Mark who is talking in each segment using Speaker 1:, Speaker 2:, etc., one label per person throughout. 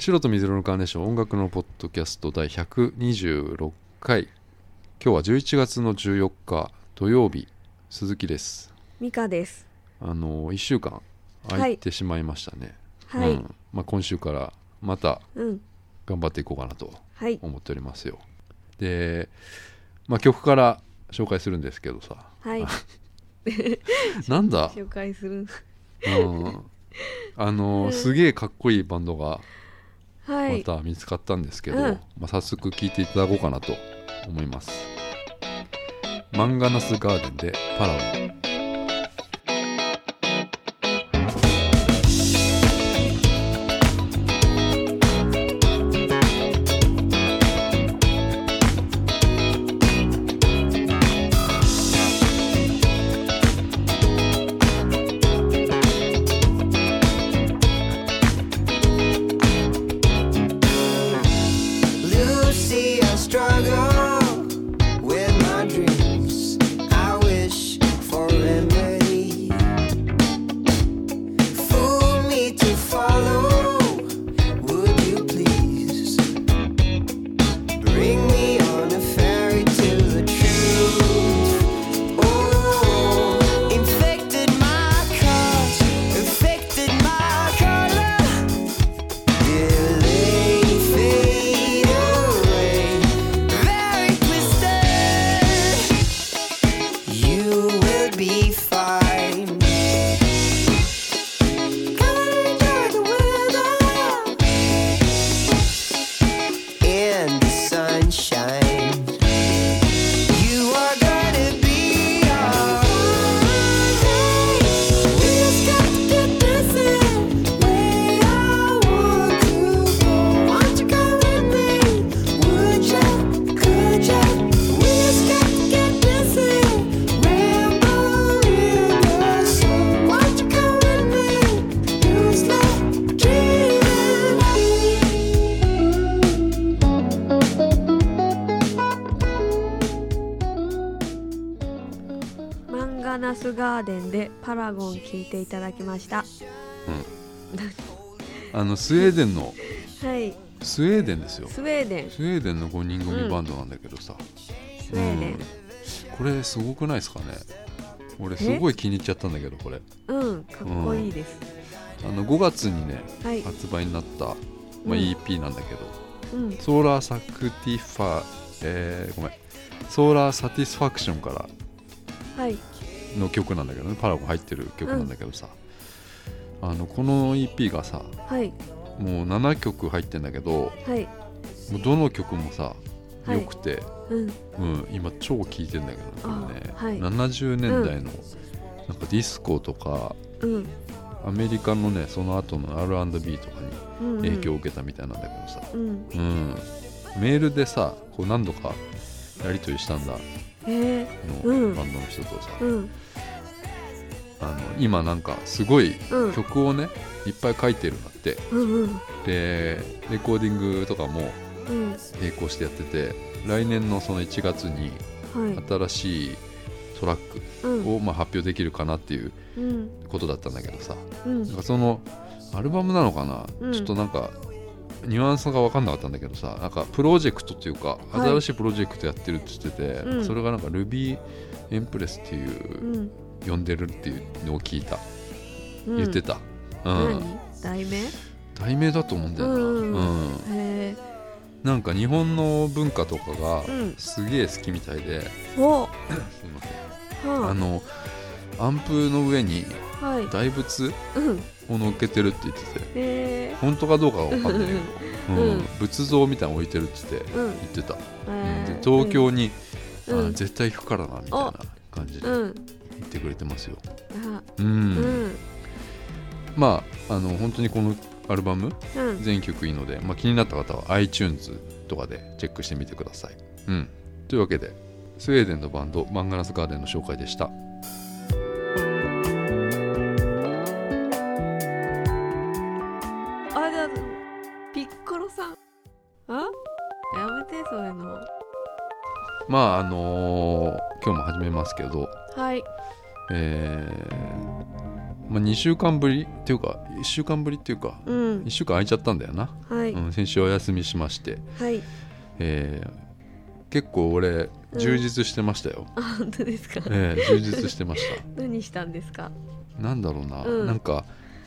Speaker 1: 白と水色のカーネーション音楽のポッドキャスト第126回今日は11月の14日土曜日鈴木です
Speaker 2: ミカです。
Speaker 1: あの1週間空いてしまいましたね、
Speaker 2: はい。
Speaker 1: うんまあ、今週からまた
Speaker 2: うん。
Speaker 1: 頑張っていこうかなと
Speaker 2: はい。
Speaker 1: 思っておりますよで、まあ、曲から紹介するんですけどさ
Speaker 2: はい。
Speaker 1: なんだ、
Speaker 2: 紹介する。
Speaker 1: うん、あのすげえかっこいいバンドが
Speaker 2: はい。
Speaker 1: また見つかったんですけど、
Speaker 2: うん。
Speaker 1: まあ、早速聴いていただこうかなと思います。マンガナスガーデンでパラオ「
Speaker 2: ラゴン聞いていただきました。
Speaker 1: あのスウェーデンの
Speaker 2: はい。
Speaker 1: スウェーデンですよ
Speaker 2: スウェーデン。
Speaker 1: スウェーデンの5人組バンドなんだけどさ、
Speaker 2: スウェーデン。
Speaker 1: これすごくないですかね？俺すごい気に入っちゃったんだけどこれ
Speaker 2: うん。かっこいいです。
Speaker 1: あの5月にね
Speaker 2: はい。
Speaker 1: 発売になった、まあ、
Speaker 2: うん
Speaker 1: EP なんだけど、
Speaker 2: うん。
Speaker 1: ソーラーサクティファえー、ごめんソーラーサティスファクションから
Speaker 2: はい。
Speaker 1: の曲なんだけどねパラゴン入ってる曲なんだけどさ、あのこの EP がさ
Speaker 2: はい。
Speaker 1: もう7曲入ってんだけど
Speaker 2: はい。
Speaker 1: もうどの曲もさ
Speaker 2: はい
Speaker 1: 良くて、
Speaker 2: うん。
Speaker 1: うん、今超聴いてんだけどこれね、
Speaker 2: あはい
Speaker 1: 70年代のなんかディスコとか
Speaker 2: うん。
Speaker 1: アメリカのねその後の R&B とかに
Speaker 2: うん。
Speaker 1: 影響を受けたみたいなんだけどさ、
Speaker 2: うん。
Speaker 1: うん、メールでさこう何度かやり取りしたんだ
Speaker 2: え
Speaker 1: の、
Speaker 2: うん
Speaker 1: バンドの人とさ、
Speaker 2: ー。うん。
Speaker 1: あの今なんかすごい
Speaker 2: うん。
Speaker 1: 曲をねいっぱい書いてるんだって
Speaker 2: うん。うん。
Speaker 1: でレコーディングとかも
Speaker 2: うん。
Speaker 1: 並行してやってて来年のその1月に
Speaker 2: はい。
Speaker 1: 新しいトラック
Speaker 2: うん。
Speaker 1: をまあ発表できるかなっていう
Speaker 2: うん。
Speaker 1: ことだったんだけどさ
Speaker 2: うん
Speaker 1: なん。かそのアルバムなのかな、
Speaker 2: うん
Speaker 1: ちょっとなんかニュアンスが分かんなかったんだけどさなんかプロジェクトっていうか
Speaker 2: はい。
Speaker 1: 新しいプロジェクトやってるって言ってて、
Speaker 2: うん。
Speaker 1: それがなんか Ruby エンプレスっていうう、
Speaker 2: ん。
Speaker 1: 呼んでるっていうのを聞いた。
Speaker 2: うん。
Speaker 1: 言ってた、うん。
Speaker 2: 何？題名？
Speaker 1: 題名だと思うんだよな、
Speaker 2: うん。
Speaker 1: うん。
Speaker 2: へえ。
Speaker 1: なんか日本の文化とかが
Speaker 2: うん。
Speaker 1: すげえ好きみたいで、
Speaker 2: お。
Speaker 1: すいません。
Speaker 2: は
Speaker 1: あ。のアンプの上に
Speaker 2: あ。はい。
Speaker 1: 大仏？
Speaker 2: うん。
Speaker 1: を乗っけてるって言ってて
Speaker 2: へえ。
Speaker 1: 本当かどうかは分かんないけど、うん
Speaker 2: うん
Speaker 1: 仏像みたいなの置いてるって言って
Speaker 2: うん。
Speaker 1: 言ってた、東京に、
Speaker 2: うん
Speaker 1: あ絶対行くからなみたいな感じで言
Speaker 2: うん。
Speaker 1: ってくれてますよ、
Speaker 2: あ。
Speaker 1: うん
Speaker 2: うん。
Speaker 1: まああの本当にこのアルバム
Speaker 2: うん。
Speaker 1: 全曲いいので、まあ、気になった方は iTunes とかでチェックしてみてください、うん、というわけでスウェーデンのバンドマンガラスガーデンの紹介でしたまああのー今日も始めますけど
Speaker 2: はい。
Speaker 1: えーまあ、2週間ぶりっていうか1週間ぶりっていうか
Speaker 2: うん。
Speaker 1: 1週間空いちゃったんだよな、
Speaker 2: はい、
Speaker 1: うん、先週お休みしまして、
Speaker 2: はい。
Speaker 1: えー結構俺充実してましたよ、
Speaker 2: あ本当ですか？
Speaker 1: えー充実してまし
Speaker 2: 何したんですか？
Speaker 1: たなんだろうな、
Speaker 2: うん。
Speaker 1: なんか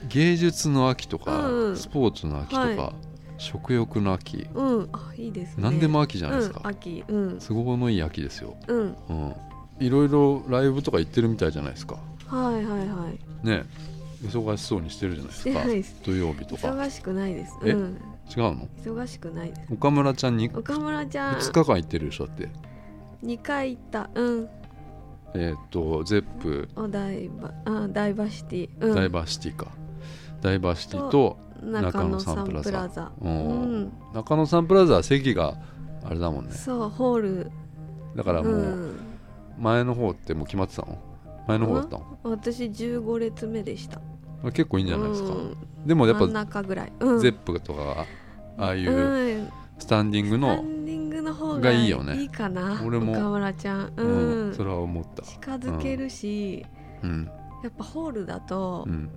Speaker 1: 芸術の秋とか、
Speaker 2: うんうん。
Speaker 1: スポーツの秋とか、
Speaker 2: は
Speaker 1: 食欲の秋、
Speaker 2: うん。あいいですね。
Speaker 1: 何でも秋じゃないですか、
Speaker 2: うん、秋。うん。
Speaker 1: 都合のいい秋ですよ、
Speaker 2: うん。
Speaker 1: うん、いろいろライブとか行ってるみたいじゃないですか。
Speaker 2: はいはいはい。
Speaker 1: ね。忙しそうにしてるじゃないですか。土曜日とか。
Speaker 2: 忙しくないです。
Speaker 1: え？
Speaker 2: うん。
Speaker 1: 違うの？
Speaker 2: 忙しくないです。
Speaker 1: 岡村ちゃんに2
Speaker 2: 岡村ちゃん。
Speaker 1: 日間行ってるでしょだって。
Speaker 2: 2回行った。うん。
Speaker 1: えーっとゼップ、
Speaker 2: お台場あダイバーシティ。うん。
Speaker 1: ダイバーシティか。ダイバーシティと
Speaker 2: 中野サンプラザ。
Speaker 1: う
Speaker 2: うん。ん
Speaker 1: 中野サンプラザは席があれだもんね。
Speaker 2: そうホール。
Speaker 1: だからも
Speaker 2: う
Speaker 1: うん。前の方ってもう決まってたの？前の方だったの？
Speaker 2: 私15列目でした。
Speaker 1: 結構いいんじゃないですか。
Speaker 2: うん。
Speaker 1: でもやっ
Speaker 2: 真ん
Speaker 1: ぱ
Speaker 2: 中ぐらい、うん、
Speaker 1: ゼップとかがああいう
Speaker 2: うん。
Speaker 1: スタンディング
Speaker 2: スタ
Speaker 1: の
Speaker 2: ンディングの方
Speaker 1: が
Speaker 2: がいい
Speaker 1: よね。
Speaker 2: いいかな
Speaker 1: 俺も。
Speaker 2: 岡村ちゃん。う、
Speaker 1: うんんそれは思った。
Speaker 2: 近づけるし、
Speaker 1: うん。
Speaker 2: やっぱホールだと、
Speaker 1: うん。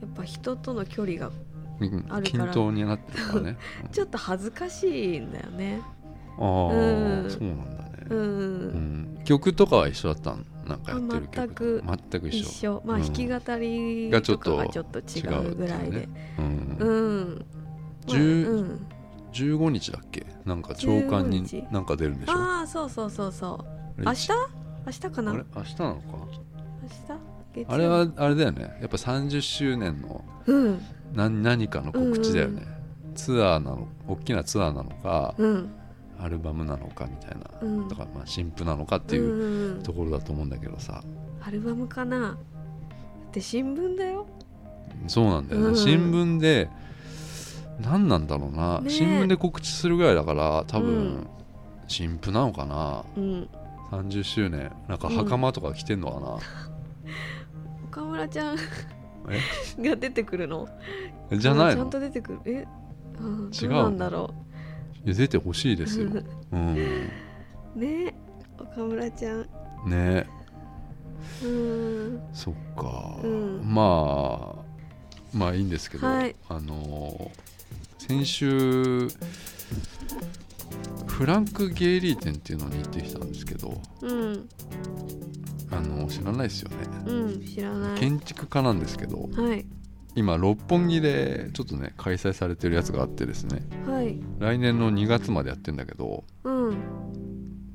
Speaker 2: やっぱ人との距離が
Speaker 1: うん
Speaker 2: あるから
Speaker 1: 均等になってるからね。
Speaker 2: ちょっと恥ずかしいんだよね。
Speaker 1: ああ、
Speaker 2: うん。
Speaker 1: そうなんだね、
Speaker 2: うん、
Speaker 1: うん。曲とかは一緒だったの？なんかやってる曲
Speaker 2: 全く
Speaker 1: 全く一
Speaker 2: 一
Speaker 1: 緒。
Speaker 2: 緒まあ
Speaker 1: うん。
Speaker 2: 弾き語り
Speaker 1: がちょっと
Speaker 2: とかがちょっと違うぐらいで
Speaker 1: うん。
Speaker 2: うん。
Speaker 1: 10
Speaker 2: まあうん。
Speaker 1: 15日だっけ？なんか長官に
Speaker 2: 15日。
Speaker 1: なんか出るんでしょ？
Speaker 2: ああそうそうそうそう。明日？明日かな？明
Speaker 1: あれ？明日なのか？
Speaker 2: 日？月曜？
Speaker 1: あれはあれだよね。やっぱ30周年の
Speaker 2: うん
Speaker 1: 何何かの告知だよね、ツアーなの大きなツアーなのか、
Speaker 2: うん。
Speaker 1: アルバムなのかみたいな、
Speaker 2: うん。
Speaker 1: だからまあ新譜なのかっていううん。ところだと思うんだけどさ、
Speaker 2: アルバムかな。だって新聞だよ。
Speaker 1: そうなんだよね、
Speaker 2: うん。
Speaker 1: 新聞で何なんだろうな、
Speaker 2: ねえ。
Speaker 1: 新聞で告知するぐらいだから多分、
Speaker 2: うん。
Speaker 1: 新譜なのかな。
Speaker 2: うん。
Speaker 1: 30周年。なんか袴とか着てんのかな、
Speaker 2: 岡村ちゃん が出てくるの？
Speaker 1: じゃないの？
Speaker 2: ちゃんと出てくる。え、うん、
Speaker 1: 違う
Speaker 2: なんだろ
Speaker 1: いや出てほしいですよ、うん、
Speaker 2: うね岡村ちゃん。
Speaker 1: ね。
Speaker 2: うん。
Speaker 1: そっか、
Speaker 2: うん。
Speaker 1: まあまあいいんですけど、
Speaker 2: はい。
Speaker 1: あのー先週フランク・ゲイリー店っていうのに行ってきたんですけど
Speaker 2: うん。
Speaker 1: あの知らないですよね。
Speaker 2: うん知らない。
Speaker 1: 建築家なんですけど
Speaker 2: はい。
Speaker 1: 今六本木でちょっとね開催されてるやつがあってですね。
Speaker 2: はい。
Speaker 1: 来年の2月までやってんだけど
Speaker 2: うん。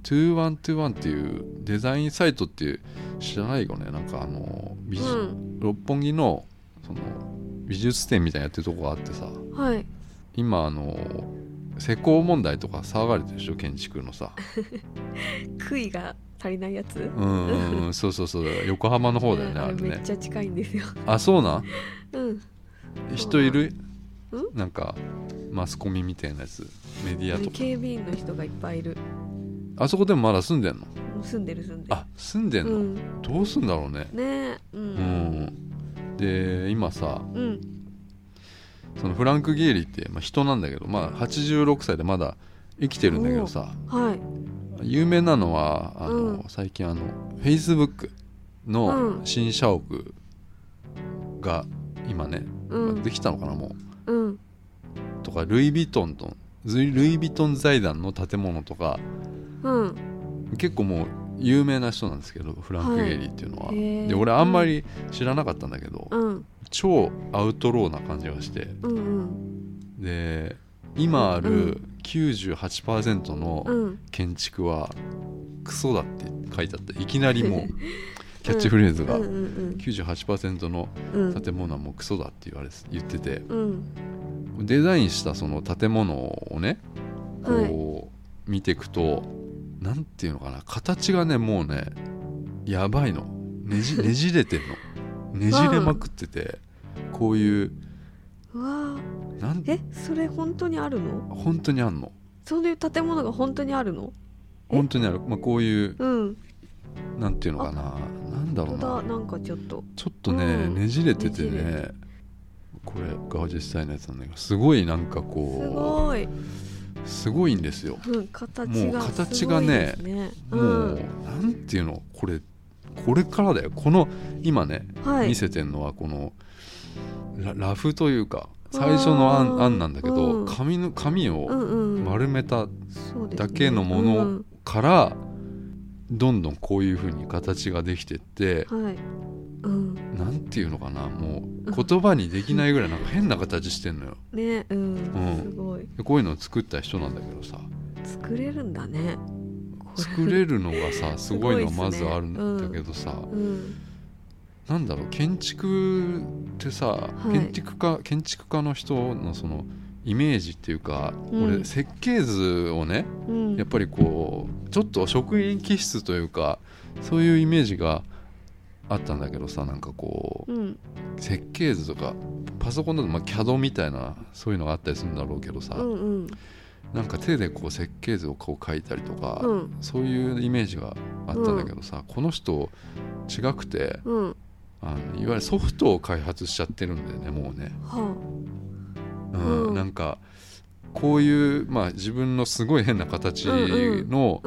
Speaker 1: 2121っていうデザインサイトっていう知らないよね。なんかあの美術
Speaker 2: うん。
Speaker 1: 六本木のその美術展みたいなやってるとこがあってさ。
Speaker 2: はい。
Speaker 1: 今あの施工問題とか騒がれてるでしょ建築のさ。
Speaker 2: 杭が足りないやつ？
Speaker 1: うんうんうんそうそうそう横浜の方だよね
Speaker 2: うん
Speaker 1: あれね。
Speaker 2: めっちゃ近いんですよ。
Speaker 1: あそうなん？
Speaker 2: うん。
Speaker 1: 人いる？
Speaker 2: うん。
Speaker 1: なんかマスコミみたいなやつ？メディアとか？
Speaker 2: 警備員の人がいっぱいいる。
Speaker 1: あそこでもまだ住んでんの？
Speaker 2: 住んでる住んでる。
Speaker 1: あ住んでんの、
Speaker 2: うん。
Speaker 1: どうすんだろうね。
Speaker 2: ねえう
Speaker 1: うんん。で今さ
Speaker 2: うん
Speaker 1: そのフランク・ゲイリーって、まあ、人なんだけど、まあ、86歳でまだ生きてるんだけどさ
Speaker 2: はい。
Speaker 1: 有名なのはあの、
Speaker 2: うん。
Speaker 1: 最近あの Facebook の
Speaker 2: うん。
Speaker 1: 新社屋が今ね、
Speaker 2: うん。
Speaker 1: まあできたのかなもう。
Speaker 2: うん。
Speaker 1: とかルイ・ヴィトンとルイ・ヴィトン財団の建物とか
Speaker 2: うん。
Speaker 1: 結構もう有名な人なんですけどフランク・
Speaker 2: はい
Speaker 1: ゲイリーっていうのは、
Speaker 2: へー。
Speaker 1: で俺あんまり知らなかったんだけど、
Speaker 2: うん。
Speaker 1: 超アウトローな感じがして。
Speaker 2: うんうん。
Speaker 1: で今あ
Speaker 2: う
Speaker 1: る98%の
Speaker 2: うん。
Speaker 1: 建築はクソだって書いてあった。いきなりもう キャッチフレーズが。
Speaker 2: うんうん
Speaker 1: 98%の建物はもうクソだって言われ言ってて。
Speaker 2: うん。
Speaker 1: デザインしたその建物をね
Speaker 2: はい。
Speaker 1: こう見ていくとなんていうのかな形がねもうねやばいの。ねじ ねじれてんの。ねじれまくっててこういう
Speaker 2: うわ。
Speaker 1: なん
Speaker 2: ーえそれ本当にあるの？
Speaker 1: 本当にあんの。
Speaker 2: そういう建物が本当にあるの？え？
Speaker 1: 本当にある、まあ、こういう
Speaker 2: うん。
Speaker 1: なんていうのかな。なんだろうな。
Speaker 2: なんかちょっと。
Speaker 1: ちょっとね、
Speaker 2: うん。
Speaker 1: ねじれてて
Speaker 2: ね
Speaker 1: これが実際のやつなんだけどすごいなんか
Speaker 2: す
Speaker 1: こ
Speaker 2: ごい、
Speaker 1: うすごいんですよ。
Speaker 2: うん、形が
Speaker 1: もう形がねもう、なんていうの？これこれからだよ。この今ね、
Speaker 2: はい。
Speaker 1: 見せてんのはこのララフというか最初の案案なんだけど、
Speaker 2: うん。
Speaker 1: 紙の紙
Speaker 2: う
Speaker 1: を
Speaker 2: んうん。
Speaker 1: 丸めただけのも
Speaker 2: う
Speaker 1: の
Speaker 2: ん。
Speaker 1: からどんどんこういう風に形ができてって
Speaker 2: はい。うん。
Speaker 1: なんていうのかなもう言葉にできないぐらいなんか変な形してんのよ。
Speaker 2: ねうん、
Speaker 1: うん。
Speaker 2: すごい。
Speaker 1: でこういうのを作った人なんだけどさ。
Speaker 2: 作れるんだね。
Speaker 1: 作れるのがさ すごいのまずあるんだけどさ、
Speaker 2: うん。
Speaker 1: なんだろう建築ってさ、
Speaker 2: い。
Speaker 1: 建築家建築家の人のそのイメージっていうか、
Speaker 2: うん。
Speaker 1: 俺設計図をね
Speaker 2: うん。
Speaker 1: やっぱりこうちょっと職員気質というかそういうイメージがあったんだけどさなんかこう
Speaker 2: うん。
Speaker 1: 設計図とかパソコンだとまあ CAD みたいなそういうのがあったりするんだろうけどさ、
Speaker 2: うんうん。
Speaker 1: なんか手でこう設計図をこう書いたりとか、
Speaker 2: うん。
Speaker 1: そういうイメージがあったんだけどさ、この人違くて
Speaker 2: うん。
Speaker 1: あのいわゆるソフトを開発しちゃってるんだよねもうね、
Speaker 2: は
Speaker 1: うん
Speaker 2: うん。
Speaker 1: なんかこういう、まあ、自分のすごい変な形の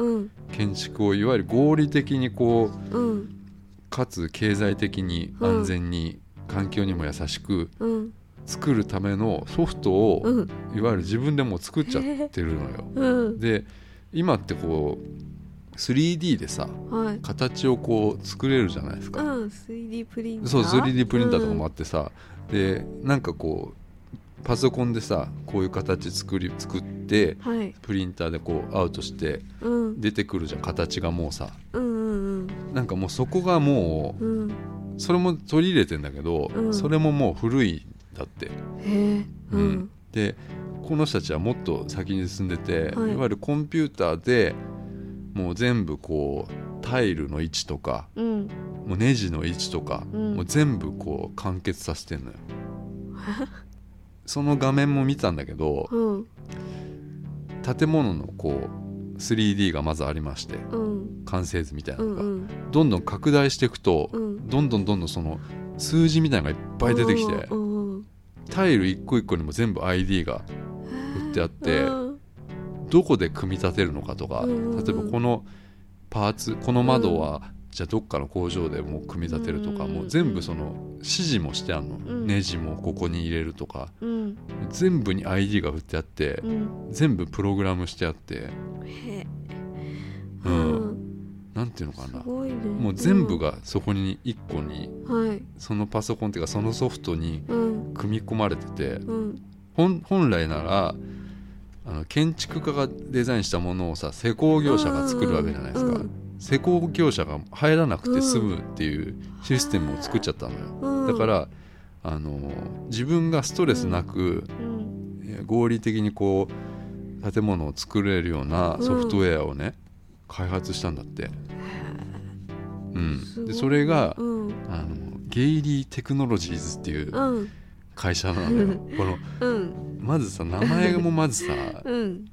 Speaker 1: 建築をいわゆる合理的にこう
Speaker 2: うん。
Speaker 1: かつ経済的に安全に環境にも優しく
Speaker 2: うん。
Speaker 1: 作るためのソフトを
Speaker 2: うん。
Speaker 1: いわゆる自分でもう作っちゃってるのよ。
Speaker 2: うん。
Speaker 1: で今ってこう 3D でさ
Speaker 2: はい。
Speaker 1: 形をこう作れるじゃないですか。
Speaker 2: うん。3D プリンター。
Speaker 1: そう 3D プリンターとかもあってさ、でなんかこうパソコンでさこういう形作り作って
Speaker 2: うんはい。
Speaker 1: プリンターでこうアウトして
Speaker 2: うん。
Speaker 1: 出てくるじゃん形がもうさ。
Speaker 2: うんうん
Speaker 1: なんかもうそこがも
Speaker 2: うんうん。
Speaker 1: うそれも取り入れてんだけど、
Speaker 2: うん。
Speaker 1: それももう古いんだって、
Speaker 2: へえ。う
Speaker 1: うん
Speaker 2: ん。
Speaker 1: でこの人たちはもっと先に進んでて、
Speaker 2: はい。
Speaker 1: い、わゆるコンピューターでもう全部こうタイルの位置とか
Speaker 2: うん。
Speaker 1: もうネジの位置とか、
Speaker 2: うん。
Speaker 1: もう全部こう完結させてんのよ その画面も見たんだけど
Speaker 2: うん。
Speaker 1: 建物のこう 3D がまずありまして
Speaker 2: うん。
Speaker 1: 完成図みたいなのが、
Speaker 2: うんうん。
Speaker 1: どんどん拡大していくと、
Speaker 2: うん。
Speaker 1: どんどんどんどんその数字みたいなのがいっぱい出てきて、タイル一個一個にも全部 ID が売ってあって
Speaker 2: うん
Speaker 1: どこで組み立てるのかとか、
Speaker 2: うん
Speaker 1: 例えばこのパーツこの窓は、じゃあどっかの工場でもう組み立てるとか、
Speaker 2: うん
Speaker 1: もう全部その指示もしてあるの、
Speaker 2: ん。
Speaker 1: ネジもここに入れるとか。
Speaker 2: うん。
Speaker 1: 全部に ID が振ってあって、
Speaker 2: うん。
Speaker 1: 全部プログラムしてあって。う
Speaker 2: うん。ん。
Speaker 1: なんていうのかな。
Speaker 2: ね。
Speaker 1: もう全部がそこに一個に
Speaker 2: うんはい。
Speaker 1: そのパソコンっていうかそのソフトに
Speaker 2: うん。
Speaker 1: 組み込まれてて
Speaker 2: うん。
Speaker 1: 本本来ならあの建築家がデザインしたものをさ施工業者が作るわけじゃないですか、
Speaker 2: うん
Speaker 1: 施工業者が入らなくて済むっていうシステムを作っちゃったのよ、
Speaker 2: うん。
Speaker 1: だからあの自分がストレスなく、合理的にこう建物を作れるようなソフトウェアをね、開発したんだって、うん、でそれが、
Speaker 2: うん。
Speaker 1: あのゲイリーテクノロジーズっていう
Speaker 2: うん。
Speaker 1: 会社なのよ、この
Speaker 2: うん。
Speaker 1: まずさ名前もまずさ
Speaker 2: うん。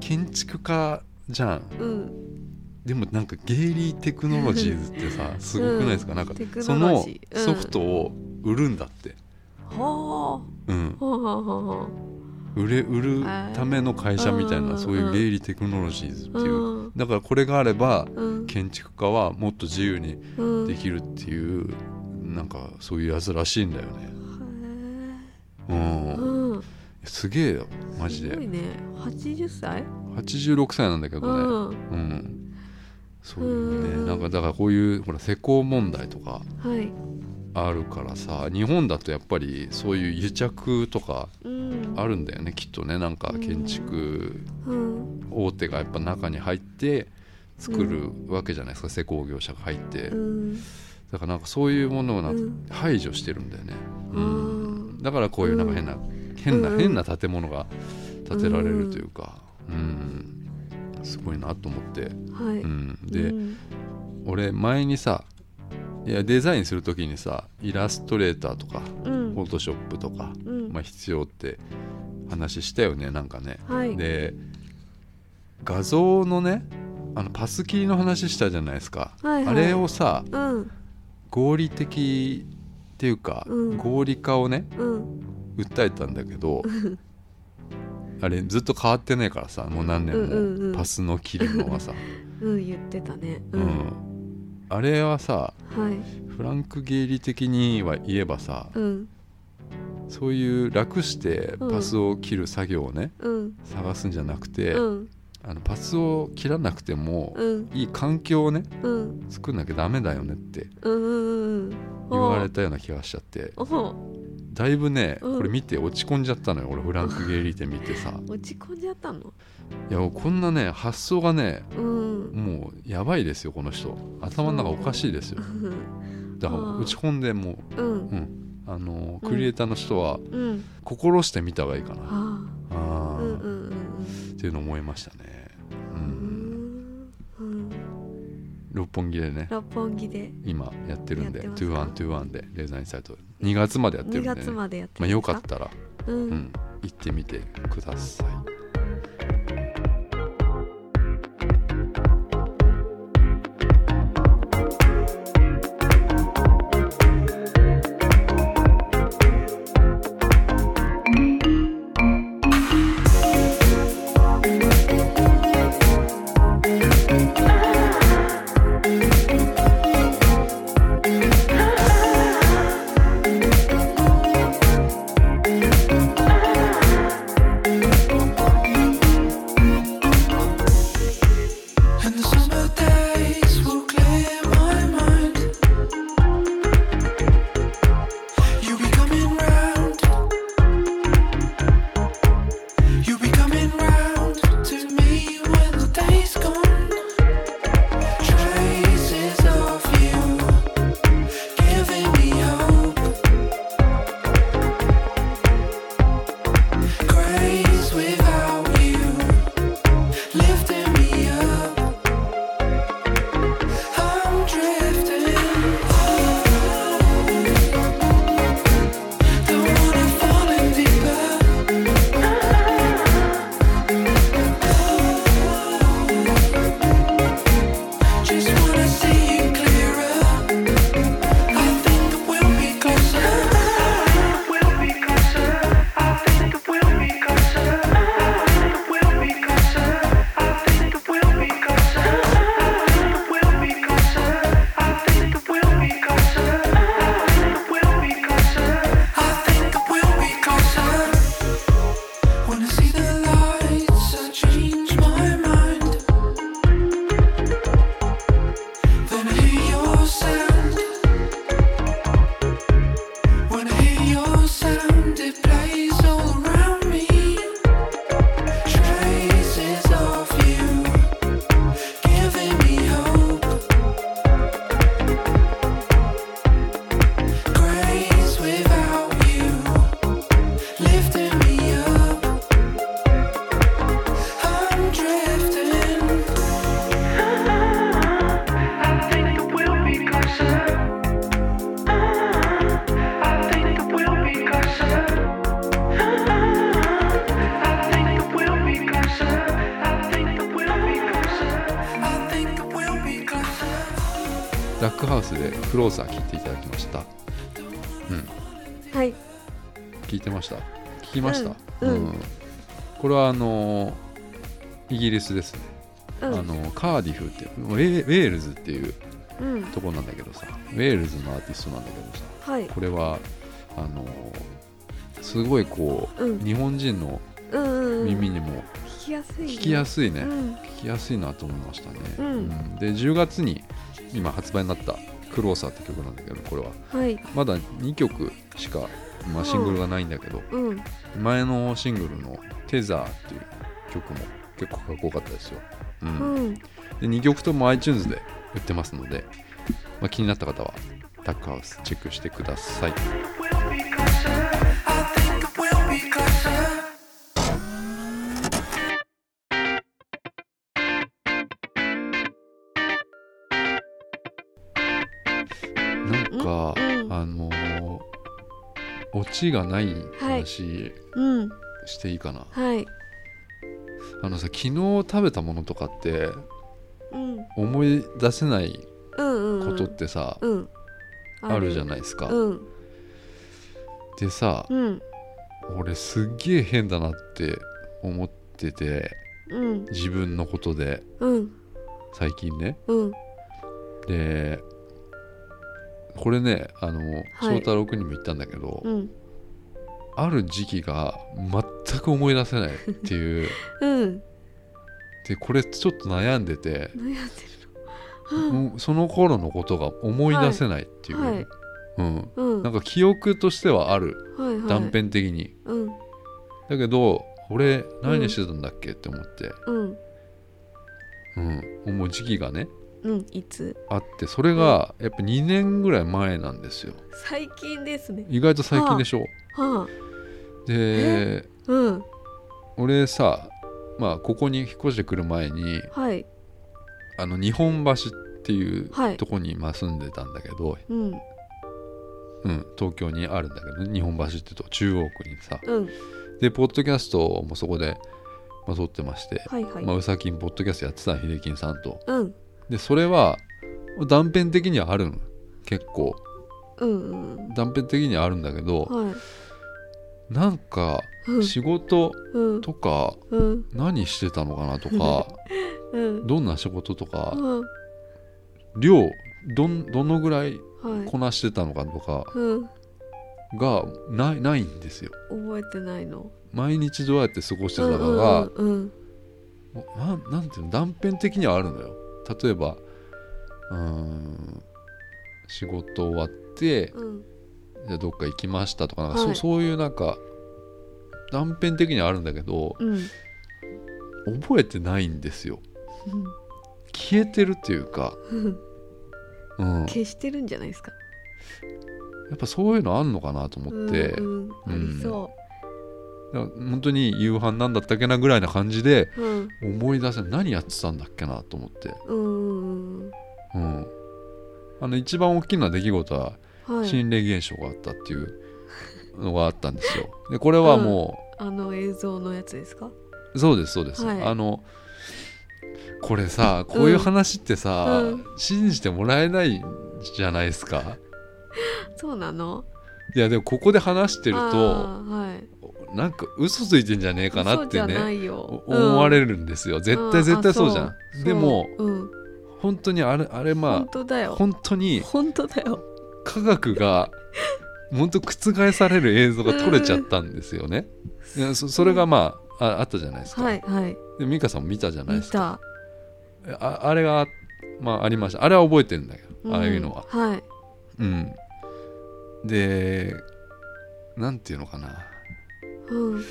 Speaker 1: 建築家じゃん。
Speaker 2: うん
Speaker 1: でもなんかゲイリーテクノロジーズってさすごくないですか、なんか
Speaker 2: テク
Speaker 1: そのソフトを売るんだって、
Speaker 2: は
Speaker 1: うん。
Speaker 2: あ、はあはあはあ
Speaker 1: 売れ売るための会社みたい
Speaker 2: うん
Speaker 1: なそういうゲイリーテクノロジーズっていう。
Speaker 2: うん。
Speaker 1: だからこれがあれば
Speaker 2: うん。
Speaker 1: 建築家はもっと自由に
Speaker 2: うん。
Speaker 1: できるっていうなんかそういうやつらしいんだよね。うん。
Speaker 2: うん。
Speaker 1: すげえよマジで。
Speaker 2: すごいね。80歳
Speaker 1: ？86歳なんだけ
Speaker 2: う
Speaker 1: どね。
Speaker 2: ん。
Speaker 1: うんそういう
Speaker 2: うん。
Speaker 1: ねなんかだからこういうほら施工問題とか
Speaker 2: はい。
Speaker 1: あるからさ日本だとやっぱりそういう癒着とか
Speaker 2: うん。
Speaker 1: あるんだよねきっとね。なんか建築
Speaker 2: うん。
Speaker 1: 大手がやっぱ中に入って作るわけじゃないですか、施工業者が入って、
Speaker 2: うん。
Speaker 1: だからなんかそういうものを排除してるんだよね、う
Speaker 2: うん
Speaker 1: んだからこういうなんか変な、変な
Speaker 2: うん。
Speaker 1: 変な建物が建てられるというか、うんすごいなと思って、
Speaker 2: はい。
Speaker 1: うん、で、
Speaker 2: うん。
Speaker 1: 俺前にさいやデザインする時にさイラストレーターとか
Speaker 2: うん。
Speaker 1: フォトショップとか、
Speaker 2: うん。
Speaker 1: まあ、必要って話したよねなんかね。
Speaker 2: はい。
Speaker 1: で画像のねあのパスキーの話したじゃないですか、
Speaker 2: はいはい。
Speaker 1: あれをさ
Speaker 2: うん。
Speaker 1: 合理的っていうか、
Speaker 2: うん。
Speaker 1: 合理化をね
Speaker 2: うん。
Speaker 1: 訴えたんだけど あれずっと変わってないからさもう何年も、パスの切るのはさ、
Speaker 2: うん言ってたね。う
Speaker 1: うん。
Speaker 2: ん
Speaker 1: あれはさ
Speaker 2: はい。
Speaker 1: フランク・ゲイリー的には言えばさ
Speaker 2: うん。
Speaker 1: そういう楽して
Speaker 2: うん。
Speaker 1: パスを切る作業をね、
Speaker 2: うん。
Speaker 1: 探すんじゃなくて、
Speaker 2: うん。
Speaker 1: あのパスを切らなくても、
Speaker 2: うん。
Speaker 1: いい環境をね
Speaker 2: うん。
Speaker 1: 作んなきゃダメだよねって言われたような気がしちゃってだいぶね、
Speaker 2: うん。
Speaker 1: これ見て落ち込んじゃったのよ俺フランク・ゲイリー展見てさ。
Speaker 2: 落ち込んじゃったの？
Speaker 1: いやこんなね発想がね
Speaker 2: うん。
Speaker 1: もうやばいですよこの人。頭の中おかしいですよ。だから落ち込んでもう
Speaker 2: うん。
Speaker 1: うん。あの
Speaker 2: うん
Speaker 1: クリエイターの人は
Speaker 2: うん。
Speaker 1: 心してみた方がいいかな、
Speaker 2: あ
Speaker 1: あー。
Speaker 2: あうんうん。
Speaker 1: っていうの思いましたね、六本木でね。
Speaker 2: 六本木で。
Speaker 1: 今やってるんで
Speaker 2: やってますか
Speaker 1: ？2121でレーザーインサイト。2月までやってる
Speaker 2: 2
Speaker 1: んで、ね。
Speaker 2: 月までやって
Speaker 1: まあ、よか
Speaker 2: た
Speaker 1: ったら、
Speaker 2: う
Speaker 1: うんん、行ってみてくださいリスですね、
Speaker 2: うん。
Speaker 1: あのカーディフってウェーウェールズっていう
Speaker 2: うん。
Speaker 1: とこなんだけどさウェールズのアーティストなんだけどさ
Speaker 2: はい。
Speaker 1: これはあのすごいこう、
Speaker 2: うん。
Speaker 1: 日本人の耳にも
Speaker 2: 聞きやすいね。
Speaker 1: 聞きやすいなと思いましたね、
Speaker 2: うん。
Speaker 1: で10月に今発売になった「クローサー」って曲なんだけどこれは。
Speaker 2: はい。
Speaker 1: まだ2曲しか、まあ、シングルがないんだけど、
Speaker 2: うん。
Speaker 1: 前のシングルの「テザー」っていう曲も結構かっこよかったですよ、うん。
Speaker 2: うん。
Speaker 1: で2曲とも iTunes で売ってますので、まあ、気になった方はタックハウスチェックしてください.なんか、
Speaker 2: うん
Speaker 1: あのーオチがない話
Speaker 2: うん。
Speaker 1: していいかな、
Speaker 2: はい
Speaker 1: あのさ昨日食べたものとかって
Speaker 2: うん。
Speaker 1: 思い出せない
Speaker 2: うんうんうん。
Speaker 1: ことってさ、
Speaker 2: うん。
Speaker 1: あるじゃ
Speaker 2: ない
Speaker 1: ですか、
Speaker 2: うん。
Speaker 1: でさ、
Speaker 2: うん。
Speaker 1: 俺すっげえ変だなって思ってて
Speaker 2: うん。
Speaker 1: 自分のことで
Speaker 2: うん。
Speaker 1: 最近ね。
Speaker 2: うん。
Speaker 1: でこれねあの
Speaker 2: はい。
Speaker 1: 翔太郎君にも言ったんだけど、
Speaker 2: うん
Speaker 1: ある時期が全く思い出せないっていう。
Speaker 2: うん。
Speaker 1: でこれちょっと悩んでて。
Speaker 2: 悩んでる
Speaker 1: もうその頃のことが思い出せないっていう、
Speaker 2: はい。
Speaker 1: うん、
Speaker 2: うん。
Speaker 1: なんか記憶としてはある。
Speaker 2: はいはい。
Speaker 1: 断片的に、
Speaker 2: うん。
Speaker 1: だけど俺何してたんだっけって思って、
Speaker 2: うん。
Speaker 1: うん、思う時期がね。
Speaker 2: うんいつ？
Speaker 1: あってそれがやっぱ2年ぐらい前なんですよ。
Speaker 2: 最近ですね。
Speaker 1: 意外と最近でしょ。
Speaker 2: は
Speaker 1: で
Speaker 2: あうん。
Speaker 1: 俺さまあここに引っ越してくる前に
Speaker 2: はい。
Speaker 1: あの日本橋っていう
Speaker 2: はい。
Speaker 1: とこにまあ住んでたんだけど、
Speaker 2: うん。
Speaker 1: うん、東京にあるんだけど、日本橋ってとこ中央区にさ。
Speaker 2: うん。
Speaker 1: でポッドキャストもそこで、まあ、撮ってまして、
Speaker 2: はいはい。
Speaker 1: まあ、うさきんポッドキャストやってた秀樹さんと。
Speaker 2: うん。
Speaker 1: でそれは断片的にはあるの結構。
Speaker 2: うんうん。
Speaker 1: 断片的にはあるんだけど
Speaker 2: はい
Speaker 1: なんか
Speaker 2: うん。
Speaker 1: 仕事
Speaker 2: うん。
Speaker 1: とか
Speaker 2: うん。
Speaker 1: 何してたのかなとか
Speaker 2: うん。
Speaker 1: どんな仕事とか
Speaker 2: うん。
Speaker 1: 量どんどのぐらい
Speaker 2: はい。
Speaker 1: こなしてたのかとか
Speaker 2: うん。
Speaker 1: がないないんですよ。
Speaker 2: 覚えてないの？
Speaker 1: 毎日どうやって過ごしてた
Speaker 2: うん
Speaker 1: かが、
Speaker 2: うんうん。
Speaker 1: なんていうの断片的にはあるのよ。例えばうーん仕事終わって
Speaker 2: うん
Speaker 1: じゃあどっか行きましたとかなんか、
Speaker 2: はい。
Speaker 1: そそういうなんか断片的にはあるんだけど
Speaker 2: うん。
Speaker 1: 覚えてないんですよ。消えてるっていうか、
Speaker 2: うん。
Speaker 1: うん、や
Speaker 2: 消してるんじゃないですか。
Speaker 1: っぱそういうのあんのかなと思って、
Speaker 2: うんうん。ありそ
Speaker 1: だから本当に夕飯なんだったっけなぐらいな感じで
Speaker 2: ううん。
Speaker 1: 思い出せない何やってたんだっけなと思って、
Speaker 2: うんうん
Speaker 1: うん、あの一番大きな出来事は
Speaker 2: はい
Speaker 1: 心霊現象があったっていうのがあったんですよ。でこれはも
Speaker 2: あの映像のやつですか？
Speaker 1: う、そうですそうです、
Speaker 2: はい。
Speaker 1: あのこれさこういう話ってさ、
Speaker 2: うん。
Speaker 1: 信じてもらえないじゃないですか？
Speaker 2: そうなの？
Speaker 1: いやでもここで話してると
Speaker 2: はい。
Speaker 1: なんか嘘ついてんじゃねえかなってね思われ
Speaker 2: る
Speaker 1: るんですよ、絶対絶対そうじゃん。でも
Speaker 2: う。ん。
Speaker 1: 本当にあれあれま
Speaker 2: 本
Speaker 1: あ
Speaker 2: 当だよ。
Speaker 1: 本当に
Speaker 2: 本当だよ
Speaker 1: 科学が本当覆される映像が撮れちゃったんですよね。いやそそれがまあああったじゃないですか。
Speaker 2: はいはい
Speaker 1: で美香さんも見たじゃないで
Speaker 2: 見
Speaker 1: すか。
Speaker 2: た
Speaker 1: ああれがまあありました。あれは覚えてるんだけど、ああいうのは。
Speaker 2: んはい
Speaker 1: うん。でなんていうのかな。
Speaker 2: うん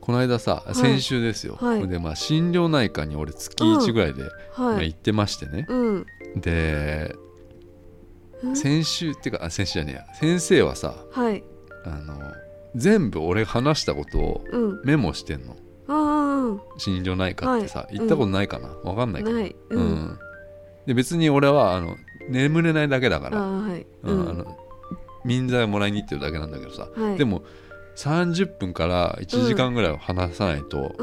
Speaker 1: この間さ、
Speaker 2: い
Speaker 1: 先週ですよ。
Speaker 2: はい
Speaker 1: でまあ心療内科に俺月1ぐらいで、まあ、
Speaker 2: はい
Speaker 1: 行ってましてね。
Speaker 2: うん
Speaker 1: で
Speaker 2: うん
Speaker 1: 先週っていうかあ先週じゃねえや。先生はさ
Speaker 2: はい。
Speaker 1: あの全部俺が話したことを
Speaker 2: うん。
Speaker 1: メモしてんの。
Speaker 2: あ
Speaker 1: 心療内科ってさ、
Speaker 2: はい。
Speaker 1: 行ったことないかな、わかんないけど、
Speaker 2: ない。
Speaker 1: うん。
Speaker 2: うん。
Speaker 1: で別に俺はあの眠れないだけだか
Speaker 2: あ
Speaker 1: ら、
Speaker 2: はい。
Speaker 1: うんあの民剤をもらいに行ってるだけなんだけどさ、
Speaker 2: はい。
Speaker 1: でも30分から1時間ぐらいは話さないと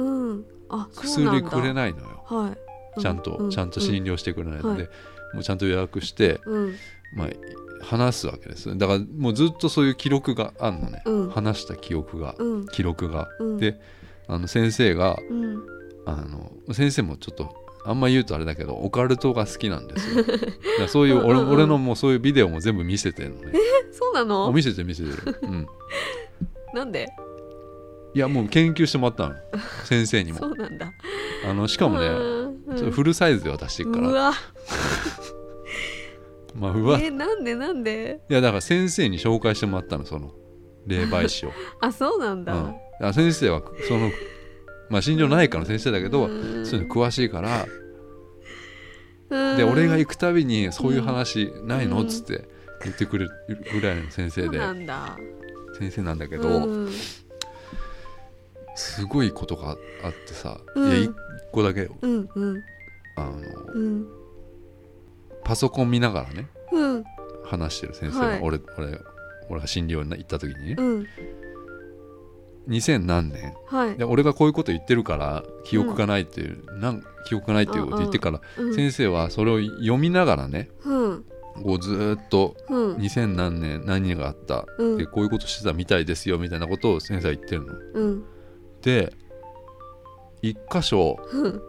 Speaker 1: 薬くれないのよ、
Speaker 2: はい。
Speaker 1: ちゃんと、
Speaker 2: う
Speaker 1: ちゃんと診療してくれないので、
Speaker 2: はい。
Speaker 1: もうちゃんと予約して、
Speaker 2: うん
Speaker 1: まあ、話すわけですだからもうずっとそういう記録があるのね、
Speaker 2: うん。
Speaker 1: 話した記憶が、
Speaker 2: うん。
Speaker 1: 記録が、
Speaker 2: うん。
Speaker 1: であの先生が
Speaker 2: うん。
Speaker 1: あの先生もちょっとあんま言うとあれだけどオカルトが好きなんですよ。だそういう俺俺のもうそういうビデオも全部見せてるのね。
Speaker 2: そうなの？
Speaker 1: 見せてる見せてる、うん、
Speaker 2: なんで？
Speaker 1: いやもう研究してもらったの。先生にも。
Speaker 2: そうなんだ。
Speaker 1: あのしかもね、フルサイズで渡してるから。
Speaker 2: うわ
Speaker 1: まあうわ。い
Speaker 2: えなんでなんで？
Speaker 1: やだから先生に紹介してもらったのその霊媒師を、
Speaker 2: あそうなんだ。
Speaker 1: うん、だから先生はそのまあ心療内科の先生だけど、
Speaker 2: うん。
Speaker 1: そういうの詳しいから
Speaker 2: うん。
Speaker 1: で俺が行くたびにそういう話ないの？
Speaker 2: うん。
Speaker 1: っつって言ってくれるぐらいの先生で。
Speaker 2: そうなんだ。
Speaker 1: 先生なんだけど、
Speaker 2: うん。
Speaker 1: すごいことがあってさ、
Speaker 2: うん。
Speaker 1: いや一個だけ。
Speaker 2: うんうん。
Speaker 1: あの
Speaker 2: うん
Speaker 1: パソコン見ながらね
Speaker 2: うん。
Speaker 1: 話してる先生が、
Speaker 2: はい。
Speaker 1: 俺俺俺が診療に行った時にね、
Speaker 2: うん。
Speaker 1: 2000何年
Speaker 2: はい。
Speaker 1: で俺がこういうこと言ってるから記憶がないっていう、なん記憶がないっていうこと言ってから、
Speaker 2: うん
Speaker 1: 先生はそれを読みながらね
Speaker 2: うん。
Speaker 1: こうずーっと
Speaker 2: うん。
Speaker 1: 2000何年何があった、
Speaker 2: うん。
Speaker 1: でこういうことしてたみたいですよみたいなことを先生は言ってるの。
Speaker 2: うん。
Speaker 1: で一箇所
Speaker 2: うん。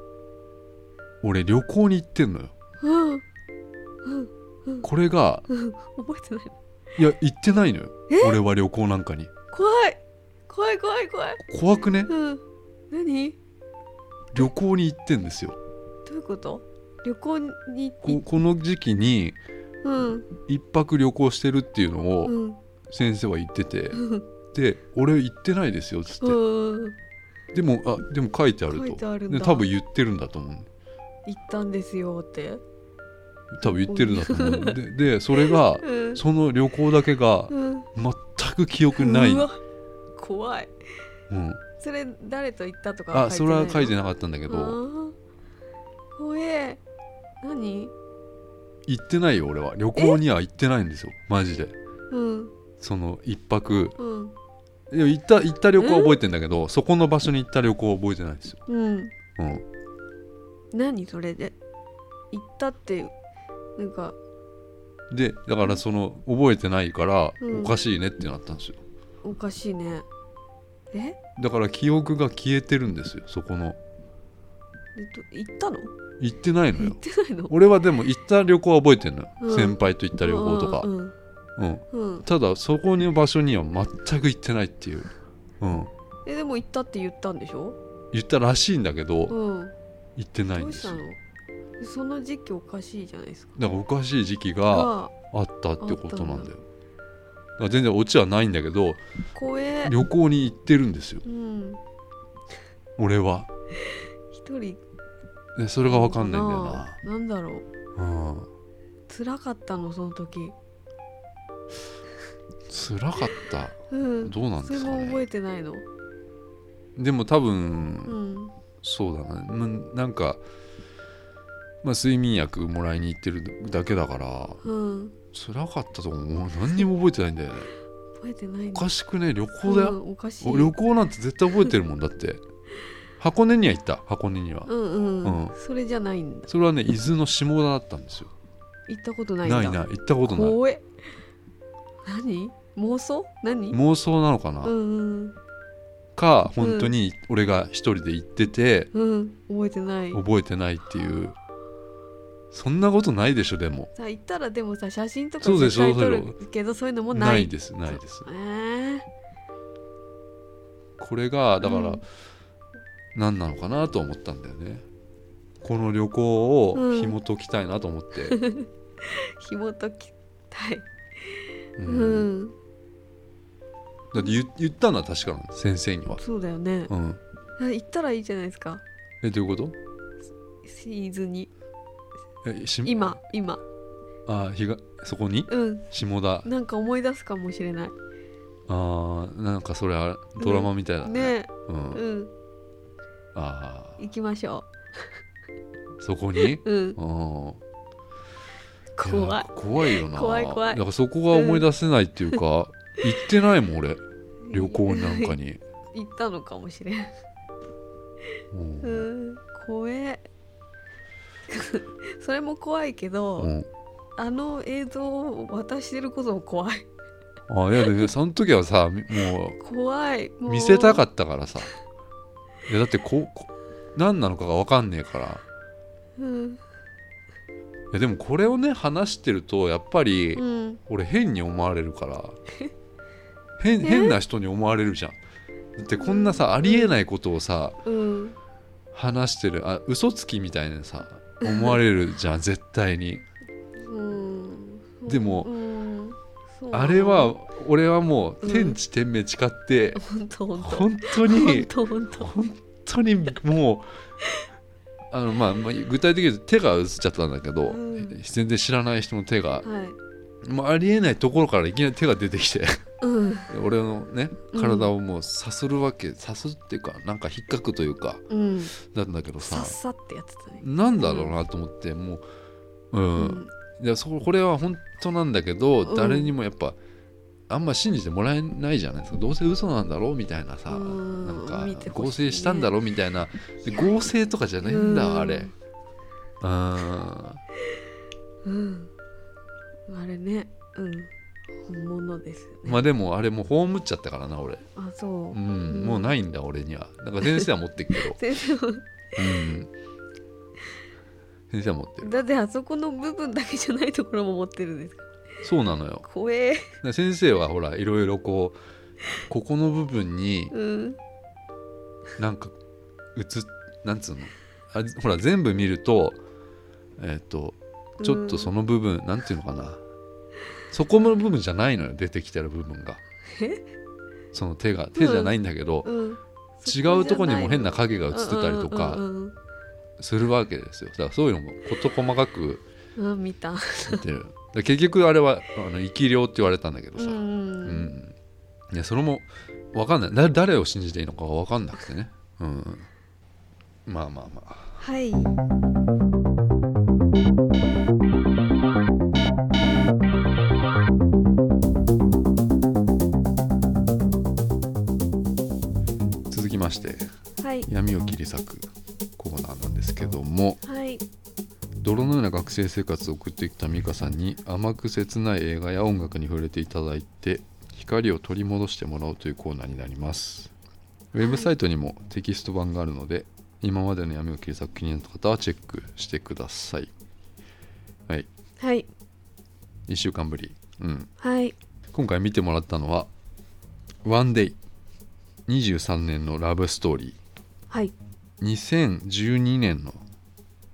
Speaker 1: 俺旅行に行ってんのよ。これが
Speaker 2: うん覚えてないの。
Speaker 1: いや行ってないのよ。
Speaker 2: え？
Speaker 1: 俺は旅行なんかに。
Speaker 2: 怖い。怖い怖い怖い。
Speaker 1: 怖くね？
Speaker 2: うん。何？
Speaker 1: 旅行に行ってんですよ。
Speaker 2: どういうこと？旅行に
Speaker 1: ここの時期に
Speaker 2: うん。
Speaker 1: 一泊旅行してるっていうのを
Speaker 2: うん。
Speaker 1: 先生は言ってて。
Speaker 2: うん。
Speaker 1: で俺行ってないですよっつって。
Speaker 2: うん。
Speaker 1: でもあでも書いてあると。多分言ってるんだと思う
Speaker 2: 行ったんですよって
Speaker 1: 多分言ってるんだと思うで。でそれが
Speaker 2: うん。
Speaker 1: その旅行だけが
Speaker 2: うん。
Speaker 1: 全く記憶にない、
Speaker 2: うわ怖い。
Speaker 1: うん、
Speaker 2: それ誰と行ったとか
Speaker 1: あそれは書いて
Speaker 2: な
Speaker 1: なかったんだけど。
Speaker 2: 怖え。何？
Speaker 1: 行ってないよ俺は。旅行には行ってないんですよ。マジで。
Speaker 2: うん。
Speaker 1: その一泊。
Speaker 2: うん。
Speaker 1: いや行った行った旅行は覚えてんだけどそこの場所に行った旅行は覚えてないですよ、
Speaker 2: うん。
Speaker 1: うん、
Speaker 2: 何それで？行ったってなんか。
Speaker 1: でだからその覚えてないから
Speaker 2: うん。
Speaker 1: おかしいねってなったんですよ。
Speaker 2: おかしいね。え？
Speaker 1: だから記憶が消えてるんですよそこの。
Speaker 2: えっと行ったの？
Speaker 1: 行ってないの
Speaker 2: 行っ
Speaker 1: よ
Speaker 2: てないの？
Speaker 1: 俺はでも行った旅行は覚えてんのよ、
Speaker 2: うん。
Speaker 1: 先輩と行った旅行とか。
Speaker 2: うん
Speaker 1: うん
Speaker 2: うん、うん、
Speaker 1: ただそこの場所には全く行ってないっていう、うん、
Speaker 2: えでも行ったって言ったんでしょ？
Speaker 1: 言ったらしいんだけど
Speaker 2: うん。
Speaker 1: 行ってない
Speaker 2: どうした
Speaker 1: んですよ
Speaker 2: の？その時期おかしいじゃないですか。
Speaker 1: だからおかしい時期が
Speaker 2: が
Speaker 1: あったってことなんだよ。だから全然オチはないんだけど
Speaker 2: 怖え
Speaker 1: 旅行に行ってるんですよ。
Speaker 2: うん。
Speaker 1: 俺は。
Speaker 2: 一人。
Speaker 1: でそれが分かんないんだよな。
Speaker 2: なんだろう。
Speaker 1: うん。
Speaker 2: 辛かったのその時。
Speaker 1: 辛かった？
Speaker 2: うん。
Speaker 1: どうなん
Speaker 2: そ
Speaker 1: ですかね。
Speaker 2: れも覚えてないの？
Speaker 1: でも多分、
Speaker 2: うん。
Speaker 1: そうだな、まなんか、まあ、睡眠薬もらいに行ってるだけだから
Speaker 2: うん。
Speaker 1: 辛かったと思う。何にも覚えてないんだよね。
Speaker 2: 覚えてない
Speaker 1: お
Speaker 2: の
Speaker 1: かしくね？旅行だよ、
Speaker 2: うんおかしい。
Speaker 1: 旅行なんて絶対覚えてるもんだって。箱根には行った。箱根には、
Speaker 2: うんうん、
Speaker 1: うん。
Speaker 2: それじゃないんだ。
Speaker 1: それはね伊豆の下田だったんですよ。
Speaker 2: 行ったことないんだ。
Speaker 1: ないない。行ったことない。
Speaker 2: 怖え。何？妄想？何？
Speaker 1: 妄想なのかな、
Speaker 2: うんうん。
Speaker 1: か本当に俺が一人で行ってて
Speaker 2: うん。覚えてない。
Speaker 1: 覚えてないっていうそんなことないでしょでも。
Speaker 2: さ行ったらでもさ写真とか
Speaker 1: そうでしょ
Speaker 2: 絶対撮るけどそういうのもない。
Speaker 1: ないですないです。
Speaker 2: えー、
Speaker 1: これがだから
Speaker 2: うん。
Speaker 1: 何なのかなと思ったんだよね。この旅行を
Speaker 2: うん。
Speaker 1: 紐解きたいなと思って、
Speaker 2: 紐解きたい。
Speaker 1: うん。
Speaker 2: うん、
Speaker 1: だって言言ったのは確かなの。先生には、
Speaker 2: そうだよね。
Speaker 1: うん、
Speaker 2: あ行ったらいいじゃないですか。
Speaker 1: えどういうこ
Speaker 2: シーズンに。
Speaker 1: とえし
Speaker 2: 今今。
Speaker 1: あひがそこに？
Speaker 2: うん。
Speaker 1: 下田。
Speaker 2: なんか思い出すかもしれない。
Speaker 1: あーなんかそれはドラマみたいだね、
Speaker 2: ね。
Speaker 1: うん。
Speaker 2: うん。
Speaker 1: あ
Speaker 2: 行きましょ
Speaker 1: ーそこに？
Speaker 2: う うん。
Speaker 1: うん
Speaker 2: 怖い。
Speaker 1: や怖いよな。
Speaker 2: 怖い怖い。
Speaker 1: だからそこが思い出せないっていうか、行ってないもん俺。旅行なんかに、
Speaker 2: 行ったのかもしれん。
Speaker 1: うん。
Speaker 2: うん。怖え それも怖いけど、
Speaker 1: うん。
Speaker 2: あの映像を渡してることも怖い。
Speaker 1: あいやでその時はさみも
Speaker 2: 怖い。う。
Speaker 1: 見せたか
Speaker 2: っ
Speaker 1: ったからさ。いやだってここ何なのかが分かんねえから。
Speaker 2: た、うん。
Speaker 1: いやでもこれをね話してるとやっぱり
Speaker 2: うん、
Speaker 1: 俺変に思われるから。変変な人に思われるじゃん。だってこんなさありえないことをさ
Speaker 2: うん、
Speaker 1: 話してる。あ嘘つきみたいなさ思われるじゃん絶対に。
Speaker 2: うん、
Speaker 1: でもあれは俺はもう天地天命誓って
Speaker 2: 本当本当。
Speaker 1: 本当に
Speaker 2: 本当
Speaker 1: にもうあの、まあ、まあ具体的に手が映っちゃったんだけど、
Speaker 2: うん。
Speaker 1: 全然知らない人の手が、
Speaker 2: はい。
Speaker 1: もうありえないところからいきなり手が出てきて。
Speaker 2: うん
Speaker 1: 俺のね
Speaker 2: うん。
Speaker 1: 体をもうさするわけ、さすっていうかなんか引っかくというか
Speaker 2: うん。
Speaker 1: なんだけどさ
Speaker 2: さっさってやってたね。
Speaker 1: なんだろうなと思ってもううん、
Speaker 2: うん。
Speaker 1: いやそこれは本当なんだけど、
Speaker 2: うん。
Speaker 1: 誰にもやっぱあんま信じてもらえないじゃないですか。どうせ嘘なんだろうみたいなさ、
Speaker 2: うん。
Speaker 1: なんか合成したんだろうみたいな。で合成とかじゃないんだ、
Speaker 2: うん。
Speaker 1: あれ。あ
Speaker 2: うん。あれね。うん本物ですよね。
Speaker 1: まあでもあれもう葬っちゃったからな俺。
Speaker 2: あそう。
Speaker 1: うん、
Speaker 2: うん
Speaker 1: もうないんだ俺には。だから先生は持ってっけど。
Speaker 2: 先生も。
Speaker 1: うん。先生は持ってる。
Speaker 2: だってあそこの部分だけじゃないところも持ってるんですか？
Speaker 1: そうなのよ。
Speaker 2: 怖え。
Speaker 1: で先生はほらいろいろこうここの部分に
Speaker 2: うん。
Speaker 1: なんか映つなんつうの？あほら全部見るとえっ、とちょっとその部分、なんていうのかな？そこの部分じゃないのよ出てきてる部分が。
Speaker 2: え？
Speaker 1: その手が手じゃないんだけど、
Speaker 2: うん。
Speaker 1: 違うとこにも変な影が映ってたりとかするわけですよ。だからそういうのも事細かく
Speaker 2: 見た。
Speaker 1: 見てる。で結局あれはあの生き量って言われたんだけどさ、
Speaker 2: うんうん
Speaker 1: それも分かんない。だ誰を信じていいのか分かんなくてね、うん、まあまあまあ。
Speaker 2: はい
Speaker 1: して
Speaker 2: はい。
Speaker 1: 闇を切り裂くコーナーなんですけども
Speaker 2: はい。
Speaker 1: 泥のような学生生活を送ってきた美香さんに甘く切ない映画や音楽に触れていただいて光を取り戻してもらおうというコーナーになります。ウェブサイトにもテキスト版があるので今までの闇を切り裂く気になった方はチェックしてください。はい。
Speaker 2: はい。
Speaker 1: 1週間ぶり。うん。
Speaker 2: はい。
Speaker 1: 今回見てもらったのは「ワンデイ23年のラブストーリ
Speaker 2: はい。
Speaker 1: ー2012年の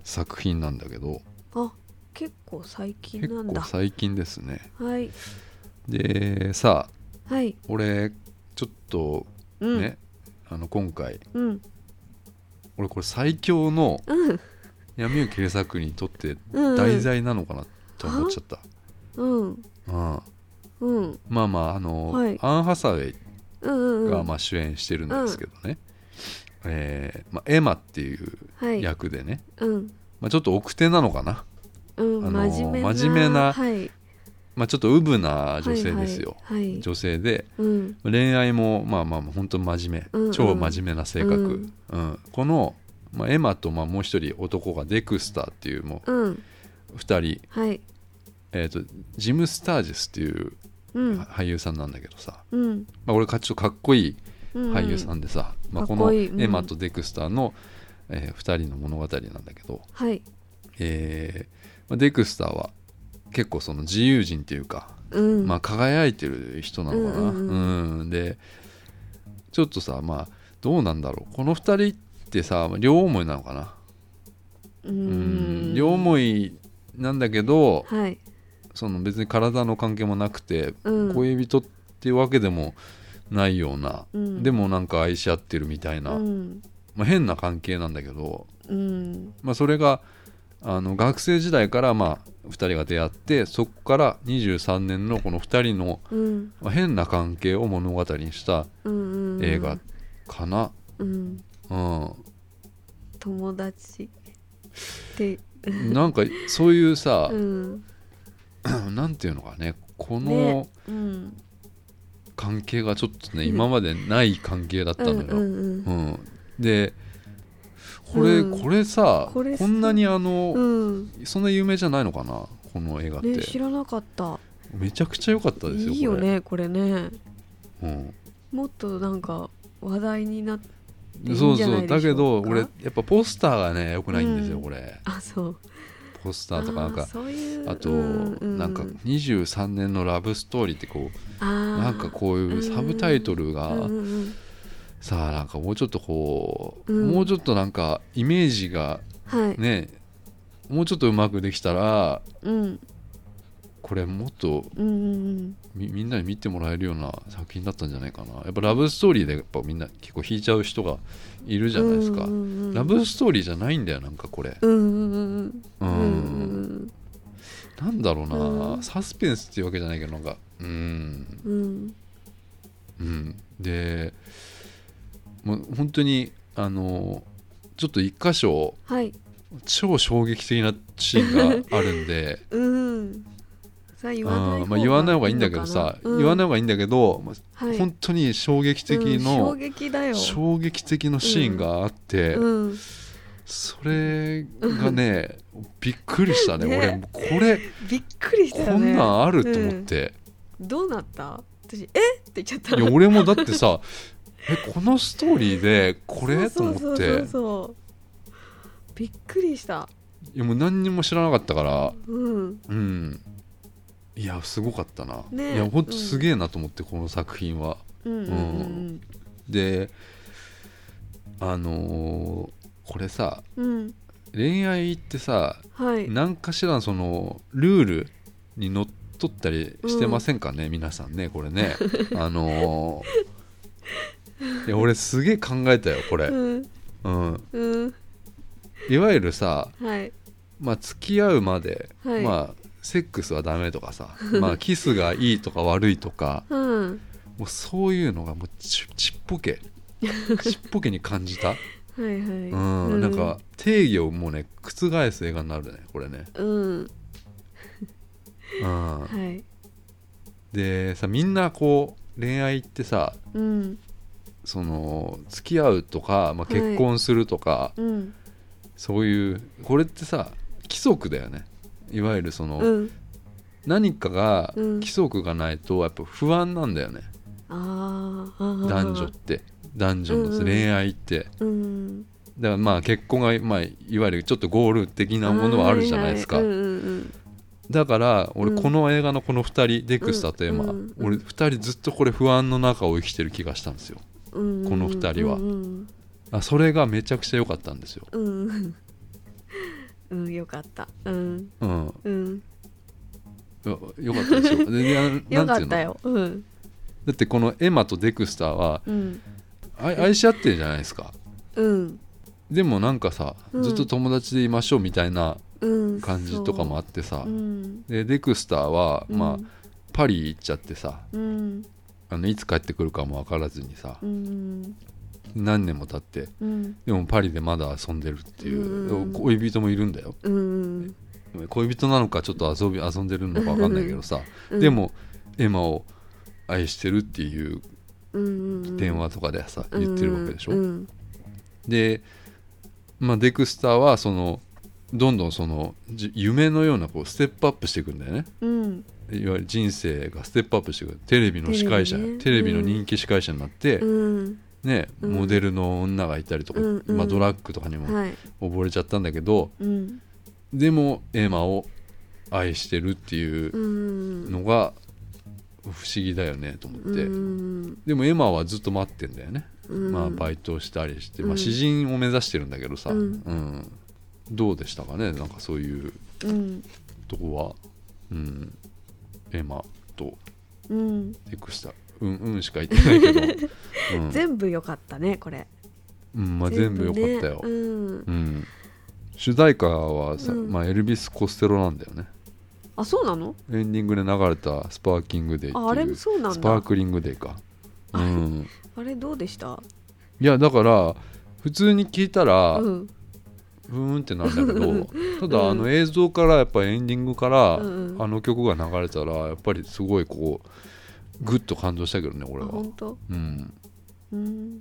Speaker 1: 作品なんだけど。
Speaker 2: あ結構最近
Speaker 1: 結構
Speaker 2: なんだ。
Speaker 1: 最近ですね。
Speaker 2: はい。
Speaker 1: でさあ
Speaker 2: はい。
Speaker 1: 俺ちょっと
Speaker 2: うん。
Speaker 1: ね、あの今回
Speaker 2: うん。
Speaker 1: 俺これ最強の
Speaker 2: うん。
Speaker 1: 闇を切り裂くにとって
Speaker 2: うん。
Speaker 1: 題材なのかなと思っちゃった、
Speaker 2: うん。
Speaker 1: うん。
Speaker 2: うん。
Speaker 1: まあまああの、
Speaker 2: はい。
Speaker 1: アン・ハサウェイがまあ主演してるんですけどね、えーまあ、エマっていう
Speaker 2: はい。
Speaker 1: 役でね、
Speaker 2: うん。
Speaker 1: まあ、ちょっと奥手なのかな、
Speaker 2: うん
Speaker 1: あのー
Speaker 2: 真面目なはい。
Speaker 1: まあ、ちょっとウブな女性ですよ、
Speaker 2: はいはいはい。
Speaker 1: 女性で。
Speaker 2: うん。
Speaker 1: 恋愛もまあまあ本当真面目、
Speaker 2: うんうん。
Speaker 1: 超真面目な性格、
Speaker 2: うん。
Speaker 1: うん。この、まあ、エマとまあもう一人男がデクスターっていうも
Speaker 2: うん。
Speaker 1: う二人、
Speaker 2: はい。
Speaker 1: えー、とジム・スタージェスっていう
Speaker 2: うん
Speaker 1: 俳優さんなんだけどさ、
Speaker 2: うん。
Speaker 1: まあ、俺かちょっとかっこいい
Speaker 2: うん。
Speaker 1: 俳優さんでさ、まあ、このエマとデクスターの、え2人の物語なんだけど、
Speaker 2: はい。
Speaker 1: えーまあ、デクスターは結構その自由人っていうか、
Speaker 2: うん。
Speaker 1: まあ、輝いてる人なのかな、
Speaker 2: うんうん
Speaker 1: うんでちょっとさまあどうなんだろう。この2人ってさ両思いなのかな。
Speaker 2: う
Speaker 1: うん。両思いなんだけど
Speaker 2: はい
Speaker 1: その別に体の関係もなくて
Speaker 2: うん。
Speaker 1: 恋人っていうわけでもないような、
Speaker 2: うん。
Speaker 1: でもなんか愛し合ってるみたいな、
Speaker 2: うん。
Speaker 1: まあ、変な関係なんだけど、
Speaker 2: うん。
Speaker 1: まあ、それがあの学生時代からまあ2人が出会ってそこから23年のこの2人の、
Speaker 2: うん。
Speaker 1: まあ、変な関係を物語にした映画かな。
Speaker 2: うん。
Speaker 1: うん。
Speaker 2: 友達って。
Speaker 1: なんかそういうさ
Speaker 2: う、ん
Speaker 1: なんていうのかねこの
Speaker 2: ねうん。
Speaker 1: 関係がちょっとね今までない関係だったのよ。
Speaker 2: うんうん
Speaker 1: でこれ、
Speaker 2: うん。
Speaker 1: これさ
Speaker 2: これ
Speaker 1: こんなにあの、
Speaker 2: うん。
Speaker 1: そんな有名じゃないのかなこの映画って、
Speaker 2: ね知らなかった。
Speaker 1: めちゃくちゃ良かったですよ
Speaker 2: いいよねこれね。
Speaker 1: うん、
Speaker 2: もっとなんか話題になって
Speaker 1: そうん
Speaker 2: じゃないでしょうか。
Speaker 1: そうだけど俺やっぱポスターがね良くないんですよ、
Speaker 2: うん
Speaker 1: これ。
Speaker 2: あそう。
Speaker 1: ポスターとかなんか
Speaker 2: そういう
Speaker 1: あと、
Speaker 2: うんうん
Speaker 1: なんか23年のラブストーリーってこうなんかこういうサブタイトルが、
Speaker 2: うんうんうん。
Speaker 1: さあなんかもうちょっとこう、
Speaker 2: うん。
Speaker 1: もうちょっとなんかイメージが
Speaker 2: はい、
Speaker 1: ねもうちょっとうまくできたら
Speaker 2: うん。
Speaker 1: これもっと
Speaker 2: うんうん
Speaker 1: みみんなに見てもらえるような作品だったんじゃないかな。やっぱラブストーリーでやっぱみんな結構引いちゃう人がいるじゃないですか、
Speaker 2: うんうんうん
Speaker 1: ラブストーリーじゃないんだよなんかこれ。
Speaker 2: うんうんうん
Speaker 1: なんだろうな、
Speaker 2: うん。
Speaker 1: サスペンスっていうわけじゃないけどなんか。うん。
Speaker 2: うん。
Speaker 1: うん。でもう本当にあのちょっと一箇所
Speaker 2: はい。
Speaker 1: 超衝撃的なシーンがあるんで。
Speaker 2: うん。さあ言わない
Speaker 1: うん。まあ、言わない方がいいんだけどさ、言わない
Speaker 2: い
Speaker 1: 方がいいんだけど、まあ
Speaker 2: はい。
Speaker 1: 本当に衝撃的
Speaker 2: うん衝
Speaker 1: の、
Speaker 2: 撃だよ。
Speaker 1: 衝撃的のシーンがあって、
Speaker 2: うん
Speaker 1: それがねびっくりしたね
Speaker 2: ね。
Speaker 1: 俺これ
Speaker 2: びっくりしたね。
Speaker 1: んなんあると思って、
Speaker 2: どうなった？私え？って言っちゃった。
Speaker 1: いや俺もだってさえこのストーリーでこれ？と思って。
Speaker 2: びっくりした。
Speaker 1: いやもう何にも知らなかったから。
Speaker 2: うん。
Speaker 1: うん。いやすごかったな、
Speaker 2: ね。
Speaker 1: いやほんとすげえなと思って、この作品は。
Speaker 2: うんうん。うん。
Speaker 1: であのーこれさ
Speaker 2: うん。うん
Speaker 1: 恋愛ってさ
Speaker 2: はい。
Speaker 1: 何かしらのそのルールにのっとったりしてませんかね、皆さんねこれね。あのーいや俺すげえ考えたよこれ、
Speaker 2: うん。
Speaker 1: うん、
Speaker 2: うん。
Speaker 1: いわゆるさ
Speaker 2: はい。
Speaker 1: まあ付き合うまで、
Speaker 2: はい。
Speaker 1: まあセックスはダメとかさまあ キスがいいとか悪いとか
Speaker 2: うん。
Speaker 1: もうそういうのがもうちちっぽけ。ちっぽけに感じた、
Speaker 2: はいはい。
Speaker 1: うんなんか定義をもうね覆す映画になるねこれね、
Speaker 2: うん。
Speaker 1: うん、
Speaker 2: はい。
Speaker 1: でさみんなこう恋愛ってさ
Speaker 2: うん。
Speaker 1: その付き合うとか、まあ、
Speaker 2: はい。
Speaker 1: 結婚するとか、
Speaker 2: うん。
Speaker 1: そういうこれってさ規則だよね。いわゆるその、
Speaker 2: うん。
Speaker 1: 何かが
Speaker 2: うん。
Speaker 1: 規則がないとやっぱ不安なんだよね、男女って男女の恋愛って、
Speaker 2: うん。
Speaker 1: だからまあ結婚が、まあ、いわゆるちょっとゴール的なものはあるじゃないですか、
Speaker 2: はいはいうんうん。
Speaker 1: だから俺
Speaker 2: うん。
Speaker 1: この映画のこの2人、デクスターとエマ、俺2人ずっとこれ不安の中を生きてる気がしたんですよ。この二人は。
Speaker 2: うん
Speaker 1: あそれがめちゃくちゃ良かったんですよ、
Speaker 2: うん。うんうんよかった。うん。
Speaker 1: うん、
Speaker 2: うん。
Speaker 1: よよかったですよ。でな なんていうの？
Speaker 2: よかったようん。
Speaker 1: だってこのエマとデクスターは
Speaker 2: うん
Speaker 1: 愛愛し合ってるじゃないですか。
Speaker 2: うん。
Speaker 1: でもなんかさ、
Speaker 2: うん。
Speaker 1: ずっと友達でいましょうみたいな
Speaker 2: うん。
Speaker 1: 感じとかもあってさ、
Speaker 2: う。ん。
Speaker 1: でデクスターは、まあ
Speaker 2: うん
Speaker 1: パリ行っちゃってさ
Speaker 2: うん。
Speaker 1: あのいつ帰ってくるかも分からずにさ
Speaker 2: うん
Speaker 1: 何年も経って
Speaker 2: うん。
Speaker 1: でもパリでまだ遊んでるっていう、
Speaker 2: うん。
Speaker 1: 恋人もいるんだよ。
Speaker 2: うん。
Speaker 1: 恋人なのかちょっと遊び遊んでるのか分かんないけどさ、
Speaker 2: うん。
Speaker 1: でもエマを愛してるっていう
Speaker 2: うん
Speaker 1: 電話とかでさ、言ってるわけでしょ、
Speaker 2: うん
Speaker 1: で、まあ、デクスターはそのどんどんそのじ夢のようなこうステップアップしていくんだよね。
Speaker 2: うん。
Speaker 1: いわゆる人生がステップアップしていく。テレビの司会者
Speaker 2: テレビね。
Speaker 1: テレビの人気司会者になって、
Speaker 2: うん。
Speaker 1: ね、
Speaker 2: うん。
Speaker 1: モデルの女がいたりとか、
Speaker 2: うんうん。
Speaker 1: まあ、ドラッグとかにも
Speaker 2: はい。
Speaker 1: 溺れちゃったんだけど、
Speaker 2: うん。
Speaker 1: でもエマを愛してるっていう
Speaker 2: うん。
Speaker 1: のが不思議だよねと思って、
Speaker 2: うん。
Speaker 1: でもエマはずっと待ってんだよね、
Speaker 2: うん。
Speaker 1: まあ、バイトをしたりして、
Speaker 2: うん。
Speaker 1: まあ、詩人を目指してるんだけどさ、
Speaker 2: うん。
Speaker 1: うん。どうでしたかね？なんかそういう
Speaker 2: うん。
Speaker 1: とこは、うん、エマと
Speaker 2: うん。
Speaker 1: エクスタ。うんうんしか言ってないけど、うん。
Speaker 2: 全部良かったねこれ。
Speaker 1: うんまあ、全部良かったよ、
Speaker 2: ね。うん。
Speaker 1: うん、主題歌はさ、
Speaker 2: うん。
Speaker 1: まあ、エルビス・コステロなんだよね
Speaker 2: あそうなの？
Speaker 1: エンディングで流れた「スパーキングデイ」っていう
Speaker 2: ああれもそうなんだ。
Speaker 1: スパークリングデイか、うん、
Speaker 2: あれどうでした？
Speaker 1: いやだから普通に聞いたら、
Speaker 2: うん。
Speaker 1: ふーんってなるんだけどただ、
Speaker 2: うん。
Speaker 1: あの映像からやっぱエンディングから、
Speaker 2: うんうん。
Speaker 1: あの曲が流れたらやっぱりすごいこうグッと感動したけどね俺
Speaker 2: あ
Speaker 1: は
Speaker 2: 本当？
Speaker 1: うん。
Speaker 2: うん。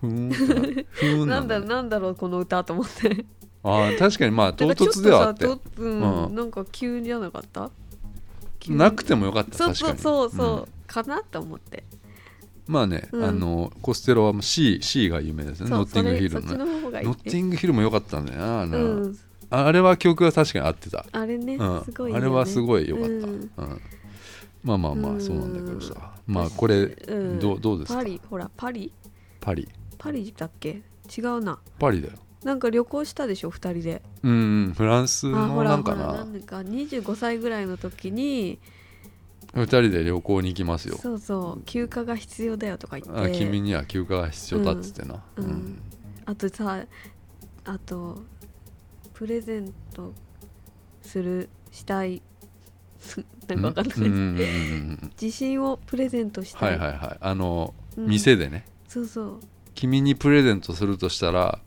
Speaker 1: ふーん なん
Speaker 2: なだ
Speaker 1: なんだ
Speaker 2: ろうこの歌と思って
Speaker 1: あー確かにまあ唐突ではあって。
Speaker 2: うん
Speaker 1: うん。
Speaker 2: なんか急じゃなかった？急
Speaker 1: なくてもよかった
Speaker 2: そう
Speaker 1: 確かに。
Speaker 2: そうそうそう、
Speaker 1: ん。
Speaker 2: かなと思って。
Speaker 1: まあね、
Speaker 2: うん。
Speaker 1: あのコステロはもう C, C が有名ですね。ノッティングヒルのねノッティングヒルも良かったんだよなあの、
Speaker 2: うん。
Speaker 1: ああれは曲が確かに合ってた、
Speaker 2: あれね、
Speaker 1: うん。
Speaker 2: すごいよね。
Speaker 1: あれはすごい良かった、
Speaker 2: う
Speaker 1: うん。んまあまあま
Speaker 2: うん。
Speaker 1: あそうなんだけどさ。まあこれ
Speaker 2: うん。
Speaker 1: どうどうですか？
Speaker 2: パリほらパリ？
Speaker 1: パリ。
Speaker 2: パリだっけ？違うな。
Speaker 1: パリだよ
Speaker 2: なんか旅行したでしょ2人で。
Speaker 1: うんうんフランスのなんかな。
Speaker 2: なんか。25歳ぐらいの時に
Speaker 1: 二人で旅行に行きますよ。
Speaker 2: そうそう休暇が必要だよとか言って。
Speaker 1: あ君には休暇が必要だっつってな、
Speaker 2: うん。
Speaker 1: うん。
Speaker 2: あとさあとプレゼントするしたい。なんかわかんない、
Speaker 1: うん？
Speaker 2: 自信をプレゼントした、
Speaker 1: はいいはいはい。あの、
Speaker 2: うん。
Speaker 1: 店でね。
Speaker 2: そうそう。
Speaker 1: 君にプレゼントするとしたら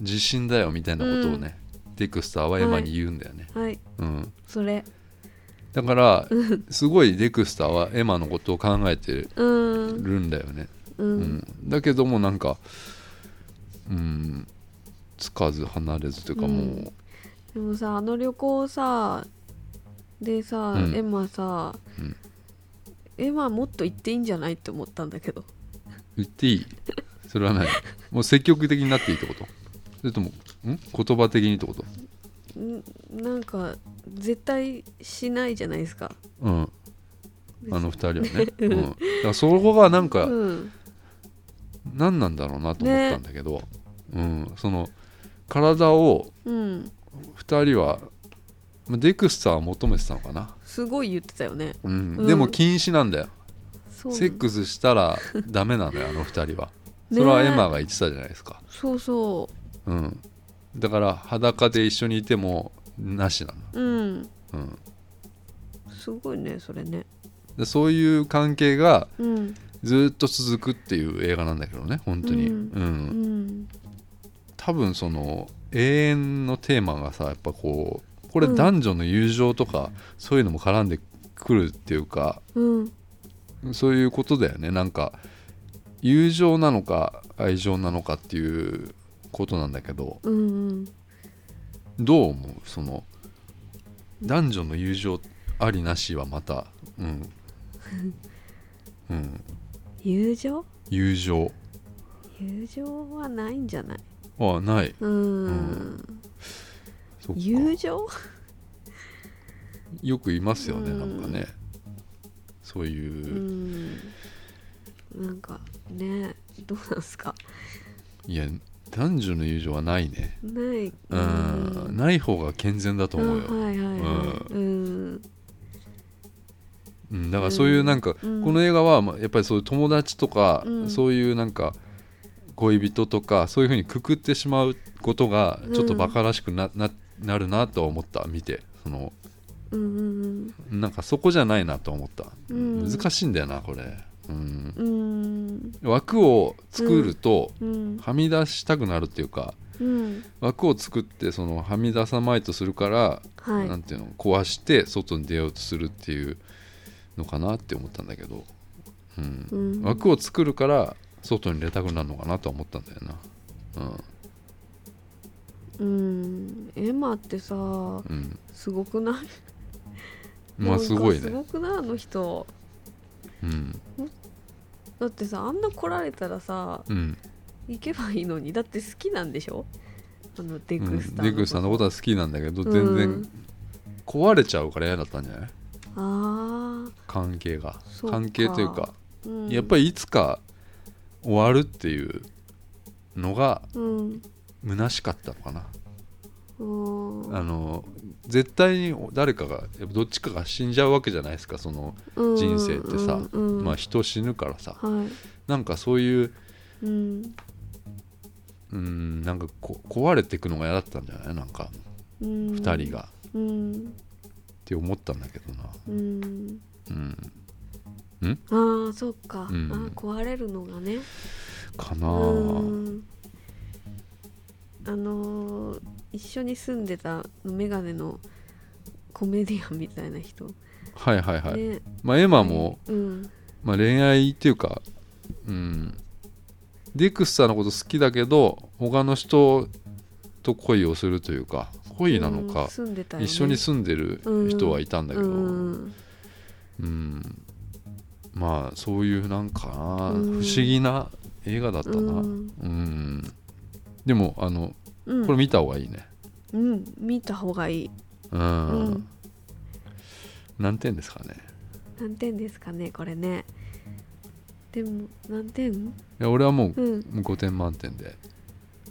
Speaker 1: 自信だよみたいなことをね、デクスターはエマに言うんだよね、
Speaker 2: はい。
Speaker 1: うん、
Speaker 2: それ。
Speaker 1: だからすごいデクスターはエマのことを考えて
Speaker 2: うん。
Speaker 1: るんだよね、
Speaker 2: う
Speaker 1: うん。んだけどもなんかうん。つかず離れずというかもう、
Speaker 2: うん。でもさあの旅行さでさ、
Speaker 1: うん。
Speaker 2: エマさ、
Speaker 1: うん。
Speaker 2: エマもっと行っていいんじゃないって思ったんだけど。
Speaker 1: 言っていい？それはない。もう積極的になっていいってこと？それともん？言葉的にってこと？
Speaker 2: んなんか絶対しないじゃないですか。
Speaker 1: うん。あの二人はね、うん、だからそこがなんか
Speaker 2: うん。
Speaker 1: 何なんだろうなと思ったんだけど、うん、その体を
Speaker 2: うん。
Speaker 1: 2人はまあデクスターは求めてたのかな、
Speaker 2: すごい言ってたよね。
Speaker 1: うん。
Speaker 2: うん。
Speaker 1: でも禁止なんだよ、セックスしたらダメなのよあの2人は。そ
Speaker 2: ね
Speaker 1: れはエマが言ってたじゃないですか、
Speaker 2: そうそ
Speaker 1: うん、だから裸で一緒にいてもなしな
Speaker 2: ううん。
Speaker 1: の、うん、
Speaker 2: すごいねそれね。
Speaker 1: でそういう関係が
Speaker 2: うん
Speaker 1: ずっと続くっていう映画なんだけどね本当に、
Speaker 2: う
Speaker 1: うん。ん
Speaker 2: うん。
Speaker 1: 多分その永遠のテーマがさやっぱこうこれ
Speaker 2: うん
Speaker 1: 男女の友情とか、そういうのも絡んでくるっていうか
Speaker 2: うん。
Speaker 1: そういうことだよね。なんか友情なのか愛情なのかっていうことなんだけど
Speaker 2: うんうん。
Speaker 1: どう思う？その男女の友情ありなしはまたうん、うん、
Speaker 2: 友情？
Speaker 1: 友情。
Speaker 2: 友情はないんじゃない？
Speaker 1: あない。
Speaker 2: うん。
Speaker 1: そっか。
Speaker 2: 友情？
Speaker 1: よく言いますよね
Speaker 2: うん。
Speaker 1: なんかね。そう
Speaker 2: う。
Speaker 1: いう、
Speaker 2: ん。なんかねどうなんすか？
Speaker 1: いや男女の友情はないね。
Speaker 2: ない。
Speaker 1: うん、ない方が健全だと思うよ、
Speaker 2: あはいはいはい。うん。
Speaker 1: うん、だからそういうなんか、
Speaker 2: うん。
Speaker 1: この映画はまあやっぱりそういう友達とか、
Speaker 2: うん。
Speaker 1: そういうなんか恋人とかそういうふうにくくってしまうことがちょっとバカらしくな,、ななるなとは思った見て。その
Speaker 2: うんうん。
Speaker 1: なんかそこじゃないなと思った、
Speaker 2: うん。
Speaker 1: 難しいんだよなこれ、うん、
Speaker 2: うん
Speaker 1: 枠を作ると
Speaker 2: うん。
Speaker 1: はみ出したくなるっていうか
Speaker 2: うん。
Speaker 1: 枠を作ってそのはみ出さまいとするから、
Speaker 2: はい。
Speaker 1: なんていうの壊して外に出ようとするっていうのかなって思ったんだけど、うん。
Speaker 2: うん。
Speaker 1: 枠を作るから外に出たくなるのかなとは思ったんだよな。
Speaker 2: うん。エマってさ
Speaker 1: うん、うん、
Speaker 2: すごくない？
Speaker 1: まあすごい
Speaker 2: なんかす
Speaker 1: ね
Speaker 2: ごくない？あの人。
Speaker 1: うん
Speaker 2: だってさあんな来られたらさ
Speaker 1: うん、
Speaker 2: 行けばいいのに。だって好きなんでしょ？あのデ
Speaker 1: うん。
Speaker 2: クスター
Speaker 1: デクスターのことは好きなんだけど全
Speaker 2: う
Speaker 1: 然
Speaker 2: ん
Speaker 1: 壊れちゃうから嫌だったんじゃない？
Speaker 2: ああ
Speaker 1: 関係が。
Speaker 2: そうか。
Speaker 1: 関係というか、
Speaker 2: うん。
Speaker 1: やっぱりいつか終わるっていうのが
Speaker 2: うん。
Speaker 1: 虚しかったのかな。
Speaker 2: うん
Speaker 1: あの絶対に誰かがやっぱどっちかが死んじゃうわけじゃないですかその人生ってさ、
Speaker 2: うんうん
Speaker 1: まあ人死ぬからさ。
Speaker 2: はい。
Speaker 1: なんかそういう
Speaker 2: うん。
Speaker 1: うんなんかこ壊れていくのが嫌だったんじゃない？なんか
Speaker 2: うん。
Speaker 1: 2人が、
Speaker 2: うん。
Speaker 1: って思ったんだけどな。
Speaker 2: うん。
Speaker 1: うん。
Speaker 2: ああそっか、
Speaker 1: うん。
Speaker 2: あー壊れるのがね。
Speaker 1: かなあ。
Speaker 2: うんあのー一緒に住んでたメガネのコメディアンみたいな人、
Speaker 1: はいはいはい、
Speaker 2: ね。
Speaker 1: まあエマも、
Speaker 2: うん。
Speaker 1: まあ、恋愛っていうかうん。デクスターのこと好きだけど他の人と恋をするというか恋なの
Speaker 2: うん
Speaker 1: か、
Speaker 2: ね。
Speaker 1: 一緒に住んでる人はいたんだけど、
Speaker 2: うん。
Speaker 1: うん。まあそういうなんかな、
Speaker 2: うん。
Speaker 1: 不思議な映画だったな、
Speaker 2: う
Speaker 1: うんん。でもあの
Speaker 2: うん。
Speaker 1: これ見た方がいいね。
Speaker 2: うん。見た方がいい。
Speaker 1: うん、
Speaker 2: うん。
Speaker 1: 何点ですかね。
Speaker 2: 何点ですかねこれね。でも何点？
Speaker 1: いや俺はもう
Speaker 2: うん。
Speaker 1: 5点満点で。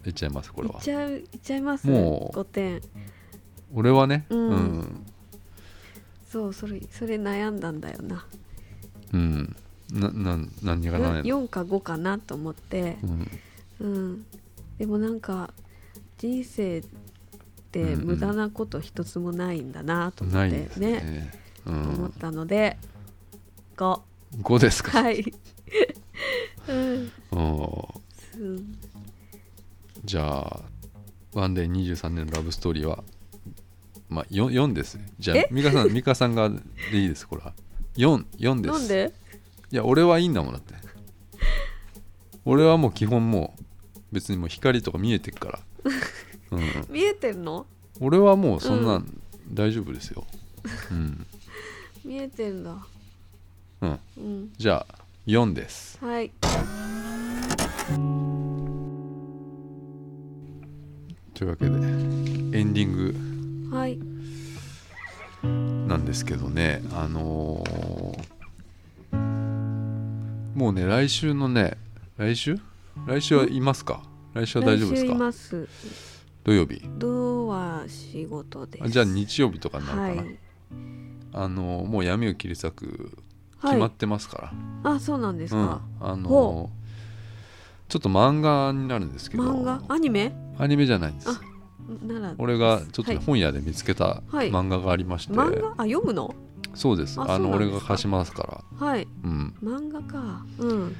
Speaker 1: いっちゃいますこれは。
Speaker 2: いっちゃういっちゃいます？
Speaker 1: もう。
Speaker 2: 5点。
Speaker 1: 俺はね。
Speaker 2: うん。
Speaker 1: うん、
Speaker 2: そうそれそれ悩んだんだよな。
Speaker 1: うん。ななん何がないの、
Speaker 2: 4か5かなと思って。
Speaker 1: うん、
Speaker 2: うん。でもなんか人生って無駄なこと一つもないんだなと思って
Speaker 1: ね
Speaker 2: ね。
Speaker 1: うん、
Speaker 2: 思ったので5
Speaker 1: 5ですか、
Speaker 2: はい。うん。
Speaker 1: じゃあワンデー23年のラブストーリーはまあ 4, 4です。じゃあ
Speaker 2: え？
Speaker 1: 美香さん 美香さんがでいいですこれは。44です。
Speaker 2: なんで？
Speaker 1: いや俺はいいんだもんだって。俺はもう基本もう別にもう光とか見えてるか
Speaker 2: てるの？
Speaker 1: 俺はもうそんなん。大丈夫ですよ、うん。
Speaker 2: 見えてるんだ。
Speaker 1: うん、
Speaker 2: うん。
Speaker 1: じゃあ4です。
Speaker 2: はい。
Speaker 1: というわけでエンディング
Speaker 2: はい。
Speaker 1: なんですけどねあのーもうね来週のね来週？来週はいますか？来週は大丈夫です
Speaker 2: 来週い
Speaker 1: か
Speaker 2: ます
Speaker 1: 土曜日？
Speaker 2: 土は仕事です。
Speaker 1: あじゃあ日曜日とかになるかな、
Speaker 2: はい。
Speaker 1: あのーもう闇を切り裂く
Speaker 2: はい。
Speaker 1: 決まってますから、
Speaker 2: あそうなんです
Speaker 1: うん。
Speaker 2: か、
Speaker 1: あのちょっと漫画になるんですけど。
Speaker 2: 漫画？アニメ？
Speaker 1: アニメじゃないんです。
Speaker 2: あなら。
Speaker 1: 俺がちょっと本屋で見つけた
Speaker 2: はい。
Speaker 1: 漫画がありまして、
Speaker 2: 漫画？あ読むの？
Speaker 1: そうです。
Speaker 2: あ
Speaker 1: あの俺が貸しますから。
Speaker 2: はい。
Speaker 1: うん。
Speaker 2: 漫画か。うん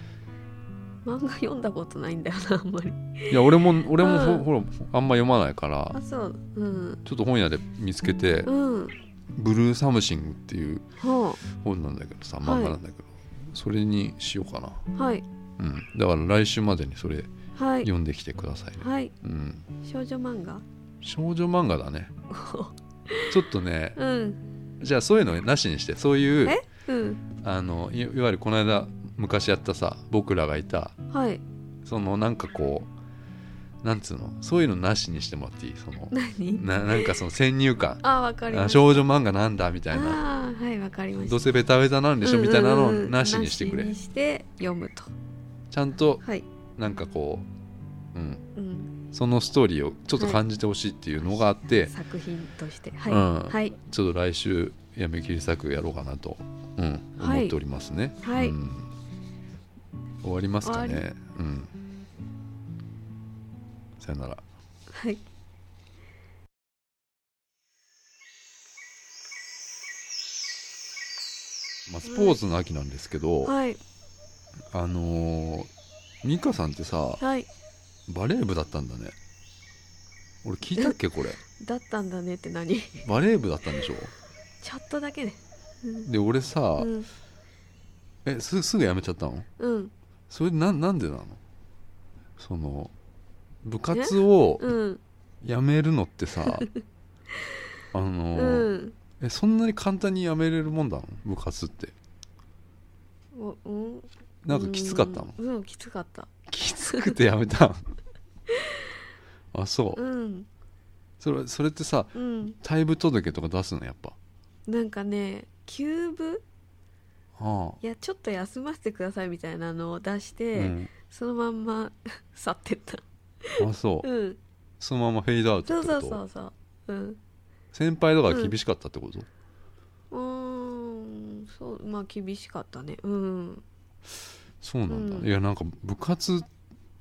Speaker 2: 漫画読んだことないんだよなあんまり。
Speaker 1: いや俺も俺もほ,、
Speaker 2: うん。
Speaker 1: ほらあんま読まないから。
Speaker 2: あそう。うん。
Speaker 1: ちょっと本屋で見つけて
Speaker 2: うん「
Speaker 1: ブルーサムシング」っていう
Speaker 2: は
Speaker 1: 本なんだけどさ
Speaker 2: はい
Speaker 1: 漫画なんだけど、それにしようかな。
Speaker 2: あはい。
Speaker 1: うん。だから来週までにそれ
Speaker 2: はい。
Speaker 1: 読んできてくださいね、
Speaker 2: はい。
Speaker 1: うん。
Speaker 2: 少女漫画？
Speaker 1: 少女漫画だね。ちょっとね
Speaker 2: うん。
Speaker 1: じゃあそういうのなしにしてそういう
Speaker 2: え？うん。
Speaker 1: あのいいわゆるこの間昔やったさ僕らがいた
Speaker 2: はい。
Speaker 1: そのなんかこうなんつうのそういうのなしにしてもらっていい？その
Speaker 2: 何？
Speaker 1: ななんかその先入観。
Speaker 2: あわかり
Speaker 1: 少女漫画なんだみたいな。
Speaker 2: あーはいわかりました。
Speaker 1: どうせベタベタなんでしょ？
Speaker 2: うん
Speaker 1: みたいなのなしにしてくれ。
Speaker 2: なしにして読むと。
Speaker 1: ちゃんと
Speaker 2: はい。
Speaker 1: なんかこう、うん、
Speaker 2: うん。
Speaker 1: そのストーリーをちょっと感じてほしいっていうのがあって、
Speaker 2: 作品として。はい、
Speaker 1: うん。
Speaker 2: はい。
Speaker 1: ちょっと来週闇切り裂くやろうかなと、うん、
Speaker 2: はい。
Speaker 1: 思っておりますね、
Speaker 2: はい。
Speaker 1: うん終わりますか
Speaker 2: 終
Speaker 1: ね。うん。さよなら。
Speaker 2: はい。
Speaker 1: まあ、スポーツの秋なんですけど、
Speaker 2: はい。
Speaker 1: あのー美香さんってさ
Speaker 2: はい。
Speaker 1: バレー部だったんだね。俺聞いたっけこれ？
Speaker 2: だったんだねって何？ち
Speaker 1: バレー部だったんでしょ？
Speaker 2: ょっとだけね。うん。
Speaker 1: で俺さ、
Speaker 2: うん。
Speaker 1: えすすぐ辞めちゃったの？
Speaker 2: うん
Speaker 1: それななんでなの？その部活を
Speaker 2: うん。
Speaker 1: 辞めるのってさ あの
Speaker 2: う
Speaker 1: ー
Speaker 2: ん。
Speaker 1: えそんなに簡単に辞めれるもんだの？部活って。
Speaker 2: おうん
Speaker 1: なんかきつかったの？
Speaker 2: うん。うんきつかった。
Speaker 1: きつくて辞めたの？あそう。
Speaker 2: うん。
Speaker 1: それそれってさ
Speaker 2: うん。
Speaker 1: 退部届とか出すの？やっぱ。
Speaker 2: なんかね休部
Speaker 1: はい
Speaker 2: やちょっと休ませてくださいみたいなのを出し
Speaker 1: あ、
Speaker 2: て、
Speaker 1: うん、
Speaker 2: そのまんま 去ってった。
Speaker 1: あそう。
Speaker 2: うん。
Speaker 1: そのままフェードアウト
Speaker 2: そう
Speaker 1: ってこと？
Speaker 2: そうそうそう。うん。
Speaker 1: 先輩とか厳しかったってこと、
Speaker 2: うーんそうまあ厳しかったね。うん。
Speaker 1: そうなんだ、
Speaker 2: うん。
Speaker 1: いやなんか部活っ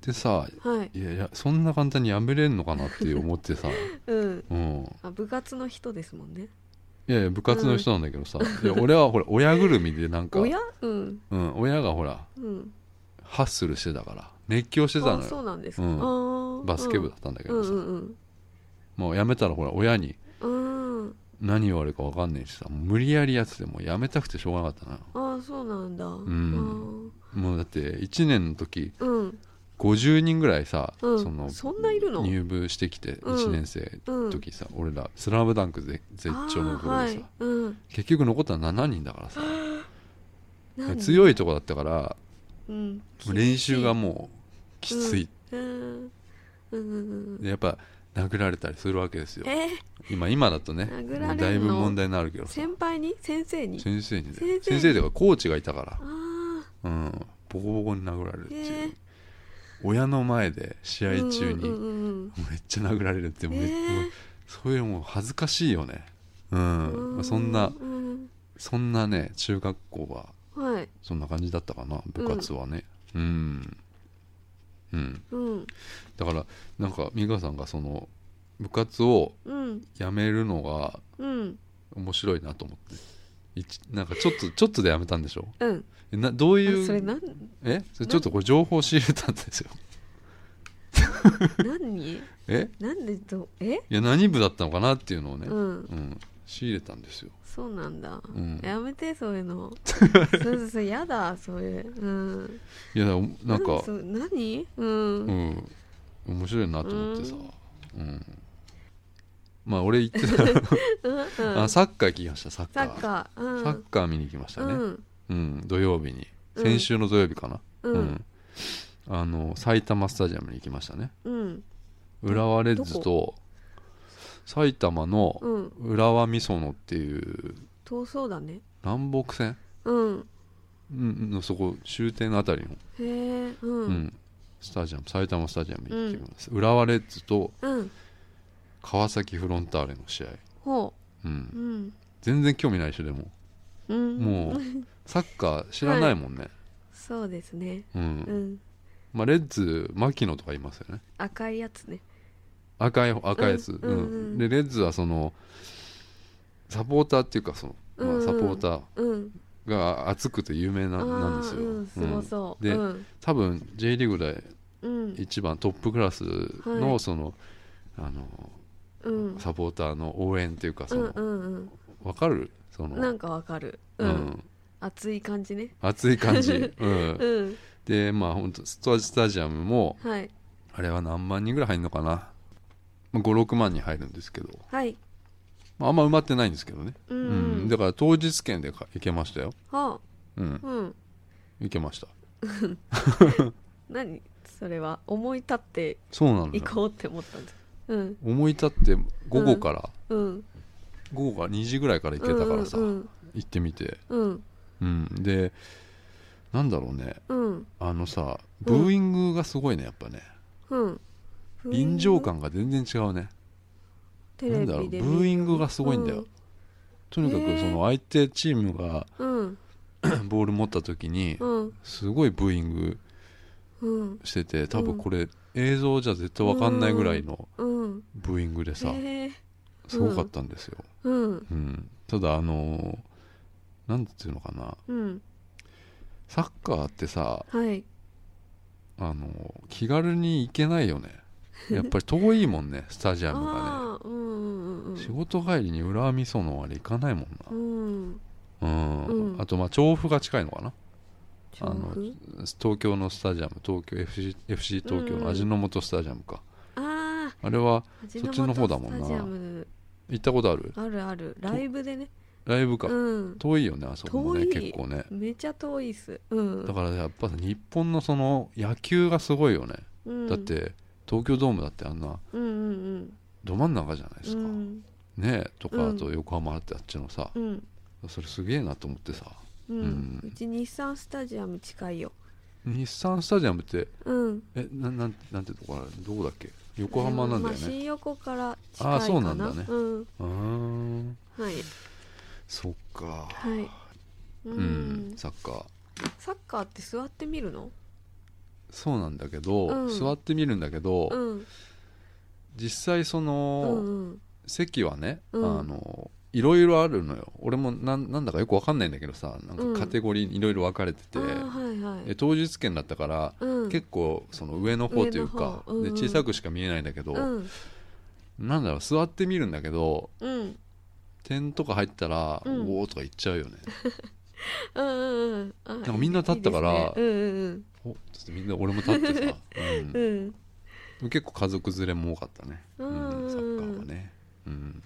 Speaker 1: てさ
Speaker 2: はい。
Speaker 1: いやいやそんな簡単に辞めれんのかなって思ってさ、
Speaker 2: うん。
Speaker 1: うん、
Speaker 2: あ部活の人ですもんね
Speaker 1: いやいや部活の人なんだけどさ、いや俺はほら親ぐるみでなんか、
Speaker 2: 親？うん。
Speaker 1: うん、親がほら
Speaker 2: うん。
Speaker 1: ハッスルしてたから熱狂してたの
Speaker 2: あそう
Speaker 1: よ
Speaker 2: なんですか、
Speaker 1: うん。
Speaker 2: あー
Speaker 1: バスケ部だったんだけ
Speaker 2: うん
Speaker 1: どさ、
Speaker 2: うんうん
Speaker 1: もう辞めたらほら親に
Speaker 2: うん
Speaker 1: 何言われるか分かんないしさもう無理やりやっててもう辞めたくてしょうがなかったな
Speaker 2: ああそうなんだ。
Speaker 1: ん。もうだって1年の時
Speaker 2: うん
Speaker 1: 50人ぐらいさ、
Speaker 2: うん。
Speaker 1: その入部してきて
Speaker 2: うん。
Speaker 1: 1年生の時さ、俺ら「スラムダンクで絶頂の頃でさ、
Speaker 2: はい。うん。
Speaker 1: 結局残ったの7人だからさ。
Speaker 2: 何？
Speaker 1: 強いとこだったから練習がもうきつい、やっぱ殴られたりするわけですよ。
Speaker 2: え？ー
Speaker 1: 今今だとねだいぶ問題になるけどさ。
Speaker 2: 先輩に？先生に？
Speaker 1: 先生にね
Speaker 2: 先生
Speaker 1: というかコーチがいたから。
Speaker 2: あ
Speaker 1: うん。ボコボコに殴られるっていう、
Speaker 2: えー
Speaker 1: 親の前で試
Speaker 2: あ
Speaker 1: 合中にめっちゃ殴られるってそういうのもう恥ずかしいよね。うん、まあそんな
Speaker 2: うん
Speaker 1: そんなね中学校は
Speaker 2: はい。
Speaker 1: そんな感じだったかな部活はね。うん。うん、
Speaker 2: うん。
Speaker 1: だからなんか美香さんがその部活を
Speaker 2: うん。
Speaker 1: やめるのが
Speaker 2: うん。
Speaker 1: 面白いなと思ってなんかちょっとちょっとでやめたんでしょ？
Speaker 2: うん。
Speaker 1: えなどう
Speaker 2: あ
Speaker 1: いう？
Speaker 2: それなん？
Speaker 1: え？それちょっとこれ情報仕入れたんですよ。
Speaker 2: 何？
Speaker 1: え？
Speaker 2: なんでどえ？
Speaker 1: いや何部だったのかなっていうのをね、
Speaker 2: うん。
Speaker 1: うん仕入れたんですよ。
Speaker 2: そうなんだ。
Speaker 1: うん。
Speaker 2: やめてそういうの。そうそうそうやだそういううん。
Speaker 1: いやなんか
Speaker 2: そう？何？う
Speaker 1: うんん。面白いなと思ってさ。うんまあ俺言ってた。
Speaker 2: うん。うん。
Speaker 1: あサッカー行きましたサッカー。
Speaker 2: サッカー。うん。
Speaker 1: サッカー見に行きましたね。
Speaker 2: うん。
Speaker 1: うん、土曜日に。
Speaker 2: うん。
Speaker 1: 先週の土曜日かな。
Speaker 2: うん。
Speaker 1: あの埼玉スタジアムに行きましたね。
Speaker 2: うん。
Speaker 1: 浦和レッズと埼玉の
Speaker 2: うん。
Speaker 1: 浦和美園っていう
Speaker 2: 遠そうだね。
Speaker 1: 南北線
Speaker 2: うん。
Speaker 1: うんのそこ終点のあたりの、
Speaker 2: へえうん。
Speaker 1: うんスタジアム埼玉スタジアムに行ってきます、浦和レッズと
Speaker 2: うん
Speaker 1: 川崎フロンターレの試合、
Speaker 2: ほ
Speaker 1: う。ん。
Speaker 2: ううん。
Speaker 1: 全然興味ないでしょでも。
Speaker 2: うん。
Speaker 1: もう サッカー知らないもんね、
Speaker 2: そうですね。
Speaker 1: うん。
Speaker 2: うん。
Speaker 1: まあ、レッズ牧野とかいますよね。
Speaker 2: 赤いやつね。
Speaker 1: 赤い赤いやつ、
Speaker 2: うんうんうん。
Speaker 1: でレッズはそのサポーターっていうかその、まあ、
Speaker 2: うんうん
Speaker 1: サポーター
Speaker 2: うん。
Speaker 1: が熱くて有名な,、なんですよ、
Speaker 2: あーうん。すごそう。
Speaker 1: で
Speaker 2: うん。
Speaker 1: 多分 J リーグで
Speaker 2: うん。
Speaker 1: 一番トップクラスの、
Speaker 2: はい。
Speaker 1: そのあの
Speaker 2: うん
Speaker 1: サポーターの応援っていうかその、
Speaker 2: うんうん
Speaker 1: わかる？その
Speaker 2: うんなんかわかる。
Speaker 1: う
Speaker 2: うん。ん熱い感じね。
Speaker 1: 熱い感じ、うん、
Speaker 2: うん。
Speaker 1: でまあ本当スタスタジアムも
Speaker 2: はい。
Speaker 1: あれは何万人ぐらい入るのかな、まあ、56万人入るんですけど、
Speaker 2: はい。
Speaker 1: まあ、あんま埋まってないんですけどね、
Speaker 2: う
Speaker 1: うん。
Speaker 2: ん。
Speaker 1: だから当日券でか行けましたよ、
Speaker 2: は
Speaker 1: うん。
Speaker 2: あ、うん。
Speaker 1: 行けました。
Speaker 2: 何？それは。思い立って行こうって思ったんですうん
Speaker 1: 思い立って午後から、
Speaker 2: うん。
Speaker 1: 午後が2時ぐらいから行けたからさ、
Speaker 2: うん
Speaker 1: 行ってみて、
Speaker 2: うん。
Speaker 1: うん、でなんだろうね。
Speaker 2: うん。
Speaker 1: あのさブーイングがすごいねやっぱね。
Speaker 2: うん。
Speaker 1: 臨場感が全然違うね。なんだろうブーイングがすごいんだよ、とにかくその相手チームが
Speaker 2: うん。
Speaker 1: ボール持った時に
Speaker 2: うん。
Speaker 1: すごいブーイング
Speaker 2: うん。
Speaker 1: してて多分これ映像じゃ絶対わかんないぐらいの
Speaker 2: うん
Speaker 1: ブーイングでさすごかったんですよ、
Speaker 2: うん。
Speaker 1: うん、ただあのーなんていうのかな。
Speaker 2: うん。
Speaker 1: サッカーってさ
Speaker 2: はい。
Speaker 1: あのー気軽に行けないよね。やっぱり遠いもんねスタジアムがね。
Speaker 2: うんうんうん
Speaker 1: 仕事帰りに浦和美園あれ行かないもんな。
Speaker 2: うん。
Speaker 1: うん、
Speaker 2: うん。
Speaker 1: あとまあ調布が近いのかな。
Speaker 2: 調
Speaker 1: あの
Speaker 2: 布
Speaker 1: 東京のスタジアム東京 FC, FC 東京の味の素スタジアムか、
Speaker 2: あ
Speaker 1: あれは
Speaker 2: あ
Speaker 1: そっちの方だもんな。行ったことある？
Speaker 2: あるある。ライブでね。
Speaker 1: ライブか、
Speaker 2: うん。
Speaker 1: 遠いよねあそこもね結構ね。
Speaker 2: めちゃ遠いっす。うん。
Speaker 1: だからやっぱ日本のその野球がすごいよね、
Speaker 2: うん。
Speaker 1: だって東京ドームだってあんな
Speaker 2: うんうん
Speaker 1: ど真ん中じゃないで
Speaker 2: う
Speaker 1: すか、
Speaker 2: ん。
Speaker 1: ねえとか
Speaker 2: うん
Speaker 1: あと横浜ってあっちのさ、
Speaker 2: うん。
Speaker 1: それすげえなと思ってさ
Speaker 2: う
Speaker 1: うん。
Speaker 2: んうち日産スタジアム近いよ。
Speaker 1: 日産スタジアムって
Speaker 2: うん。
Speaker 1: えななんなんてとこある？どこだっけ？横浜なんだよね。
Speaker 2: まあ新横から近いかな。
Speaker 1: あそうなんだね。
Speaker 2: うん。はい。
Speaker 1: そっか。
Speaker 2: はい。
Speaker 1: う
Speaker 2: う
Speaker 1: ん、サッカー。
Speaker 2: サッカーって座ってみるの？
Speaker 1: そうなんだけど、
Speaker 2: うん。
Speaker 1: 座ってみるんだけど、
Speaker 2: うん。
Speaker 1: 実際そ
Speaker 2: うん
Speaker 1: の、
Speaker 2: うん。
Speaker 1: 席はね、
Speaker 2: うん。
Speaker 1: あのいろいろあるのよ。俺もなんなんだかよくわかんないんだけどさなん
Speaker 2: うん。
Speaker 1: かカテゴリーにいろいろ分かれてて、
Speaker 2: あーはいはい。
Speaker 1: で当日券だったから、
Speaker 2: うん。
Speaker 1: 結構その上の方というか、
Speaker 2: うんうん。
Speaker 1: で小さくしか見えないんだけど、
Speaker 2: うん。
Speaker 1: なんだろう座ってみるんだけど
Speaker 2: うん。
Speaker 1: 点とか入ったら、
Speaker 2: うん。
Speaker 1: おおとか言っちゃうよね。
Speaker 2: うんうん
Speaker 1: みんな立ったから
Speaker 2: ね。うん
Speaker 1: おつってみんな俺も立ってさ、うん。
Speaker 2: うん。うん。
Speaker 1: 結構家族連れも多かったね、う
Speaker 2: うん
Speaker 1: ん、サッカーはね、うん、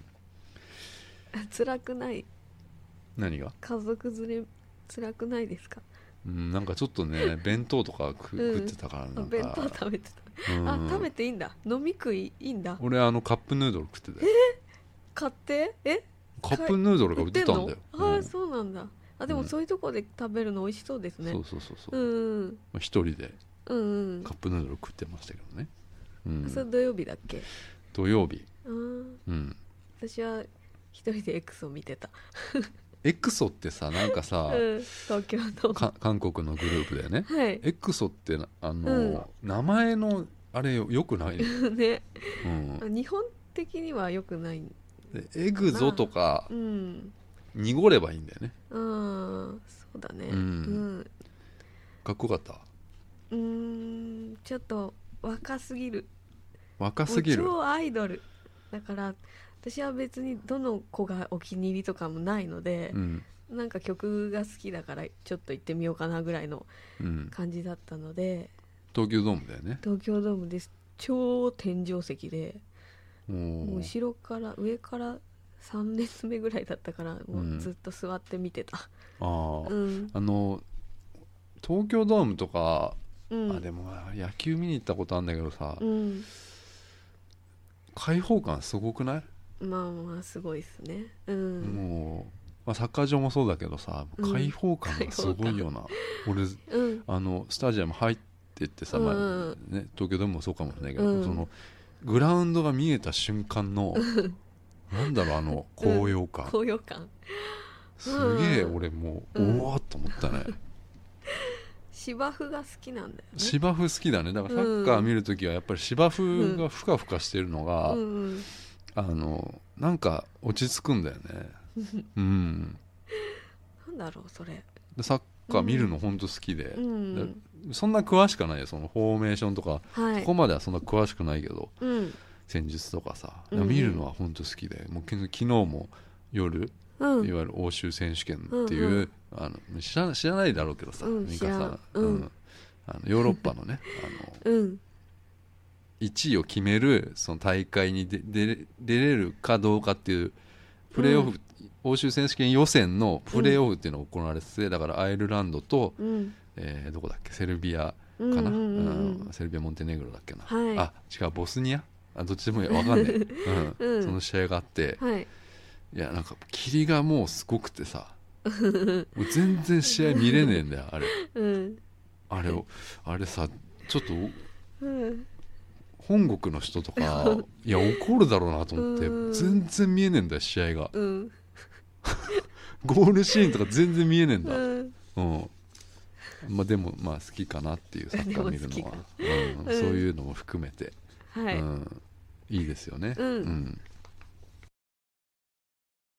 Speaker 2: 辛くない。
Speaker 1: 何が、
Speaker 2: 家族連れ辛くないですか？
Speaker 1: うん、なんかちょっとね弁当とか食,、
Speaker 2: うん。
Speaker 1: 食ってたからなんか。
Speaker 2: あ弁当食べてた。
Speaker 1: うん。
Speaker 2: あ食べていいんだ。飲み食いいいんだ。
Speaker 1: 俺あのカップヌードル食ってたよ。
Speaker 2: 買って？え？
Speaker 1: カップヌードルが売ってたんだよ。
Speaker 2: ああ
Speaker 1: うん。
Speaker 2: そうなんだ。あで
Speaker 1: うん。
Speaker 2: もそういうとこで食べるの美味しそうですね。
Speaker 1: そうそうそうそう。う、
Speaker 2: んうん。
Speaker 1: まあ一人で
Speaker 2: うんうん。
Speaker 1: カップヌードル食ってましたけどね、うん、
Speaker 2: それ土曜日だっけ？
Speaker 1: 土曜日、
Speaker 2: あー。
Speaker 1: うん、
Speaker 2: 私は一人で X を見てた。
Speaker 1: エクソってさなんかさ、
Speaker 2: うん東京の。
Speaker 1: か韓国のグループでね。
Speaker 2: はい。
Speaker 1: エクソってなあの、名前のあれよよくない、
Speaker 2: ね。
Speaker 1: うん、
Speaker 2: 日本的には良くない
Speaker 1: でエグゾとか
Speaker 2: うん。
Speaker 1: 濁ればいいんだよね。
Speaker 2: あーそうだね。
Speaker 1: うん。
Speaker 2: うん。
Speaker 1: かっこよかった？
Speaker 2: うーんちょっと若すぎる。
Speaker 1: 若すぎる。
Speaker 2: 超アイドル。だから私は別にどの子がお気に入りとかもないので
Speaker 1: う、ん。
Speaker 2: なんか曲が好きだからちょっと行ってみようかなぐらいの
Speaker 1: うん。
Speaker 2: 感じだったので
Speaker 1: 東京ドームだよね。
Speaker 2: 東京ドームです。超天井石で後ろから上から3列目ぐらいだったからも
Speaker 1: うん。
Speaker 2: うずっと座って見てた。
Speaker 1: ああ、
Speaker 2: うん。
Speaker 1: あの東京ドームとか、
Speaker 2: うん。
Speaker 1: あでも野球見に行ったことあるんだけどさ、
Speaker 2: うん。
Speaker 1: 開放感すごくない？
Speaker 2: まあまあすごいですね。うん。
Speaker 1: もう、まあ、サッカー場もそうだけどさ
Speaker 2: うん
Speaker 1: 開放感がすごいよな、俺
Speaker 2: うん。
Speaker 1: あのスタジアム入ってってさ、まあ
Speaker 2: うん
Speaker 1: ね、東京ドームもそうかもしれないけど、
Speaker 2: うん。
Speaker 1: そのグラウンドが見えた瞬間のなんだろうあの高揚感、
Speaker 2: 高揚感。
Speaker 1: すげえ
Speaker 2: うん。
Speaker 1: 俺もう、
Speaker 2: うん。
Speaker 1: おおっと思ったね。
Speaker 2: 芝生が好きなんだよね。
Speaker 1: 芝生好きだね。だからサッカー見るときはやっぱり芝生がふかふかしてるのが、
Speaker 2: うんうん
Speaker 1: あのなんか落ち着くんだよね。うん。
Speaker 2: なんだろうそれ。
Speaker 1: でサッカー見るのほんと好きで。
Speaker 2: う、ん。
Speaker 1: そんな詳しくないよそのフォーメーションとか、
Speaker 2: はい。
Speaker 1: ここまではそんな詳しくないけど
Speaker 2: うん。
Speaker 1: 戦術とかさ、
Speaker 2: うん。
Speaker 1: 見るのはほんと好きでもう昨日も夜、
Speaker 2: うん。
Speaker 1: いわゆる欧州選手権っていう、
Speaker 2: うんうん。
Speaker 1: あの知ら知らないだろうけどさ、
Speaker 2: うん
Speaker 1: 美香さ
Speaker 2: うん。
Speaker 1: あのヨーロッパのねあの
Speaker 2: うん
Speaker 1: 1位を決めるその大会に出出れるかどうかっていうプレーオフ、欧州選手権予選のプレーオフっていうのが行われてて、だからアイルランドと、
Speaker 2: うん。
Speaker 1: えーどこだっけ？セルビア
Speaker 2: うん
Speaker 1: かな、
Speaker 2: うんうんうん
Speaker 1: うん。セルビアモンテネグロだっけな、
Speaker 2: はい。
Speaker 1: あ違うボスニア？あどっちでもいいわかんない、うん。
Speaker 2: うん。
Speaker 1: その試合があって。
Speaker 2: はい。
Speaker 1: いやなんか霧がもうすごくてさ。もう全然試合見れねえんだよあれ。
Speaker 2: うん。
Speaker 1: あれをあれさちょっと
Speaker 2: うん
Speaker 1: 本国の人とかいや怒るだろうなと思って
Speaker 2: うん。
Speaker 1: 全然見えねえんだよ試合が。
Speaker 2: うん。
Speaker 1: ゴールシーンとか全然見えねえんだ。
Speaker 2: うん。
Speaker 1: うん。まあでもまあ好きかなっていうサッカー見るのは、うん。
Speaker 2: うん。
Speaker 1: そういうのも含めて、
Speaker 2: はい。
Speaker 1: うん、いいですよね、
Speaker 2: うん。
Speaker 1: うん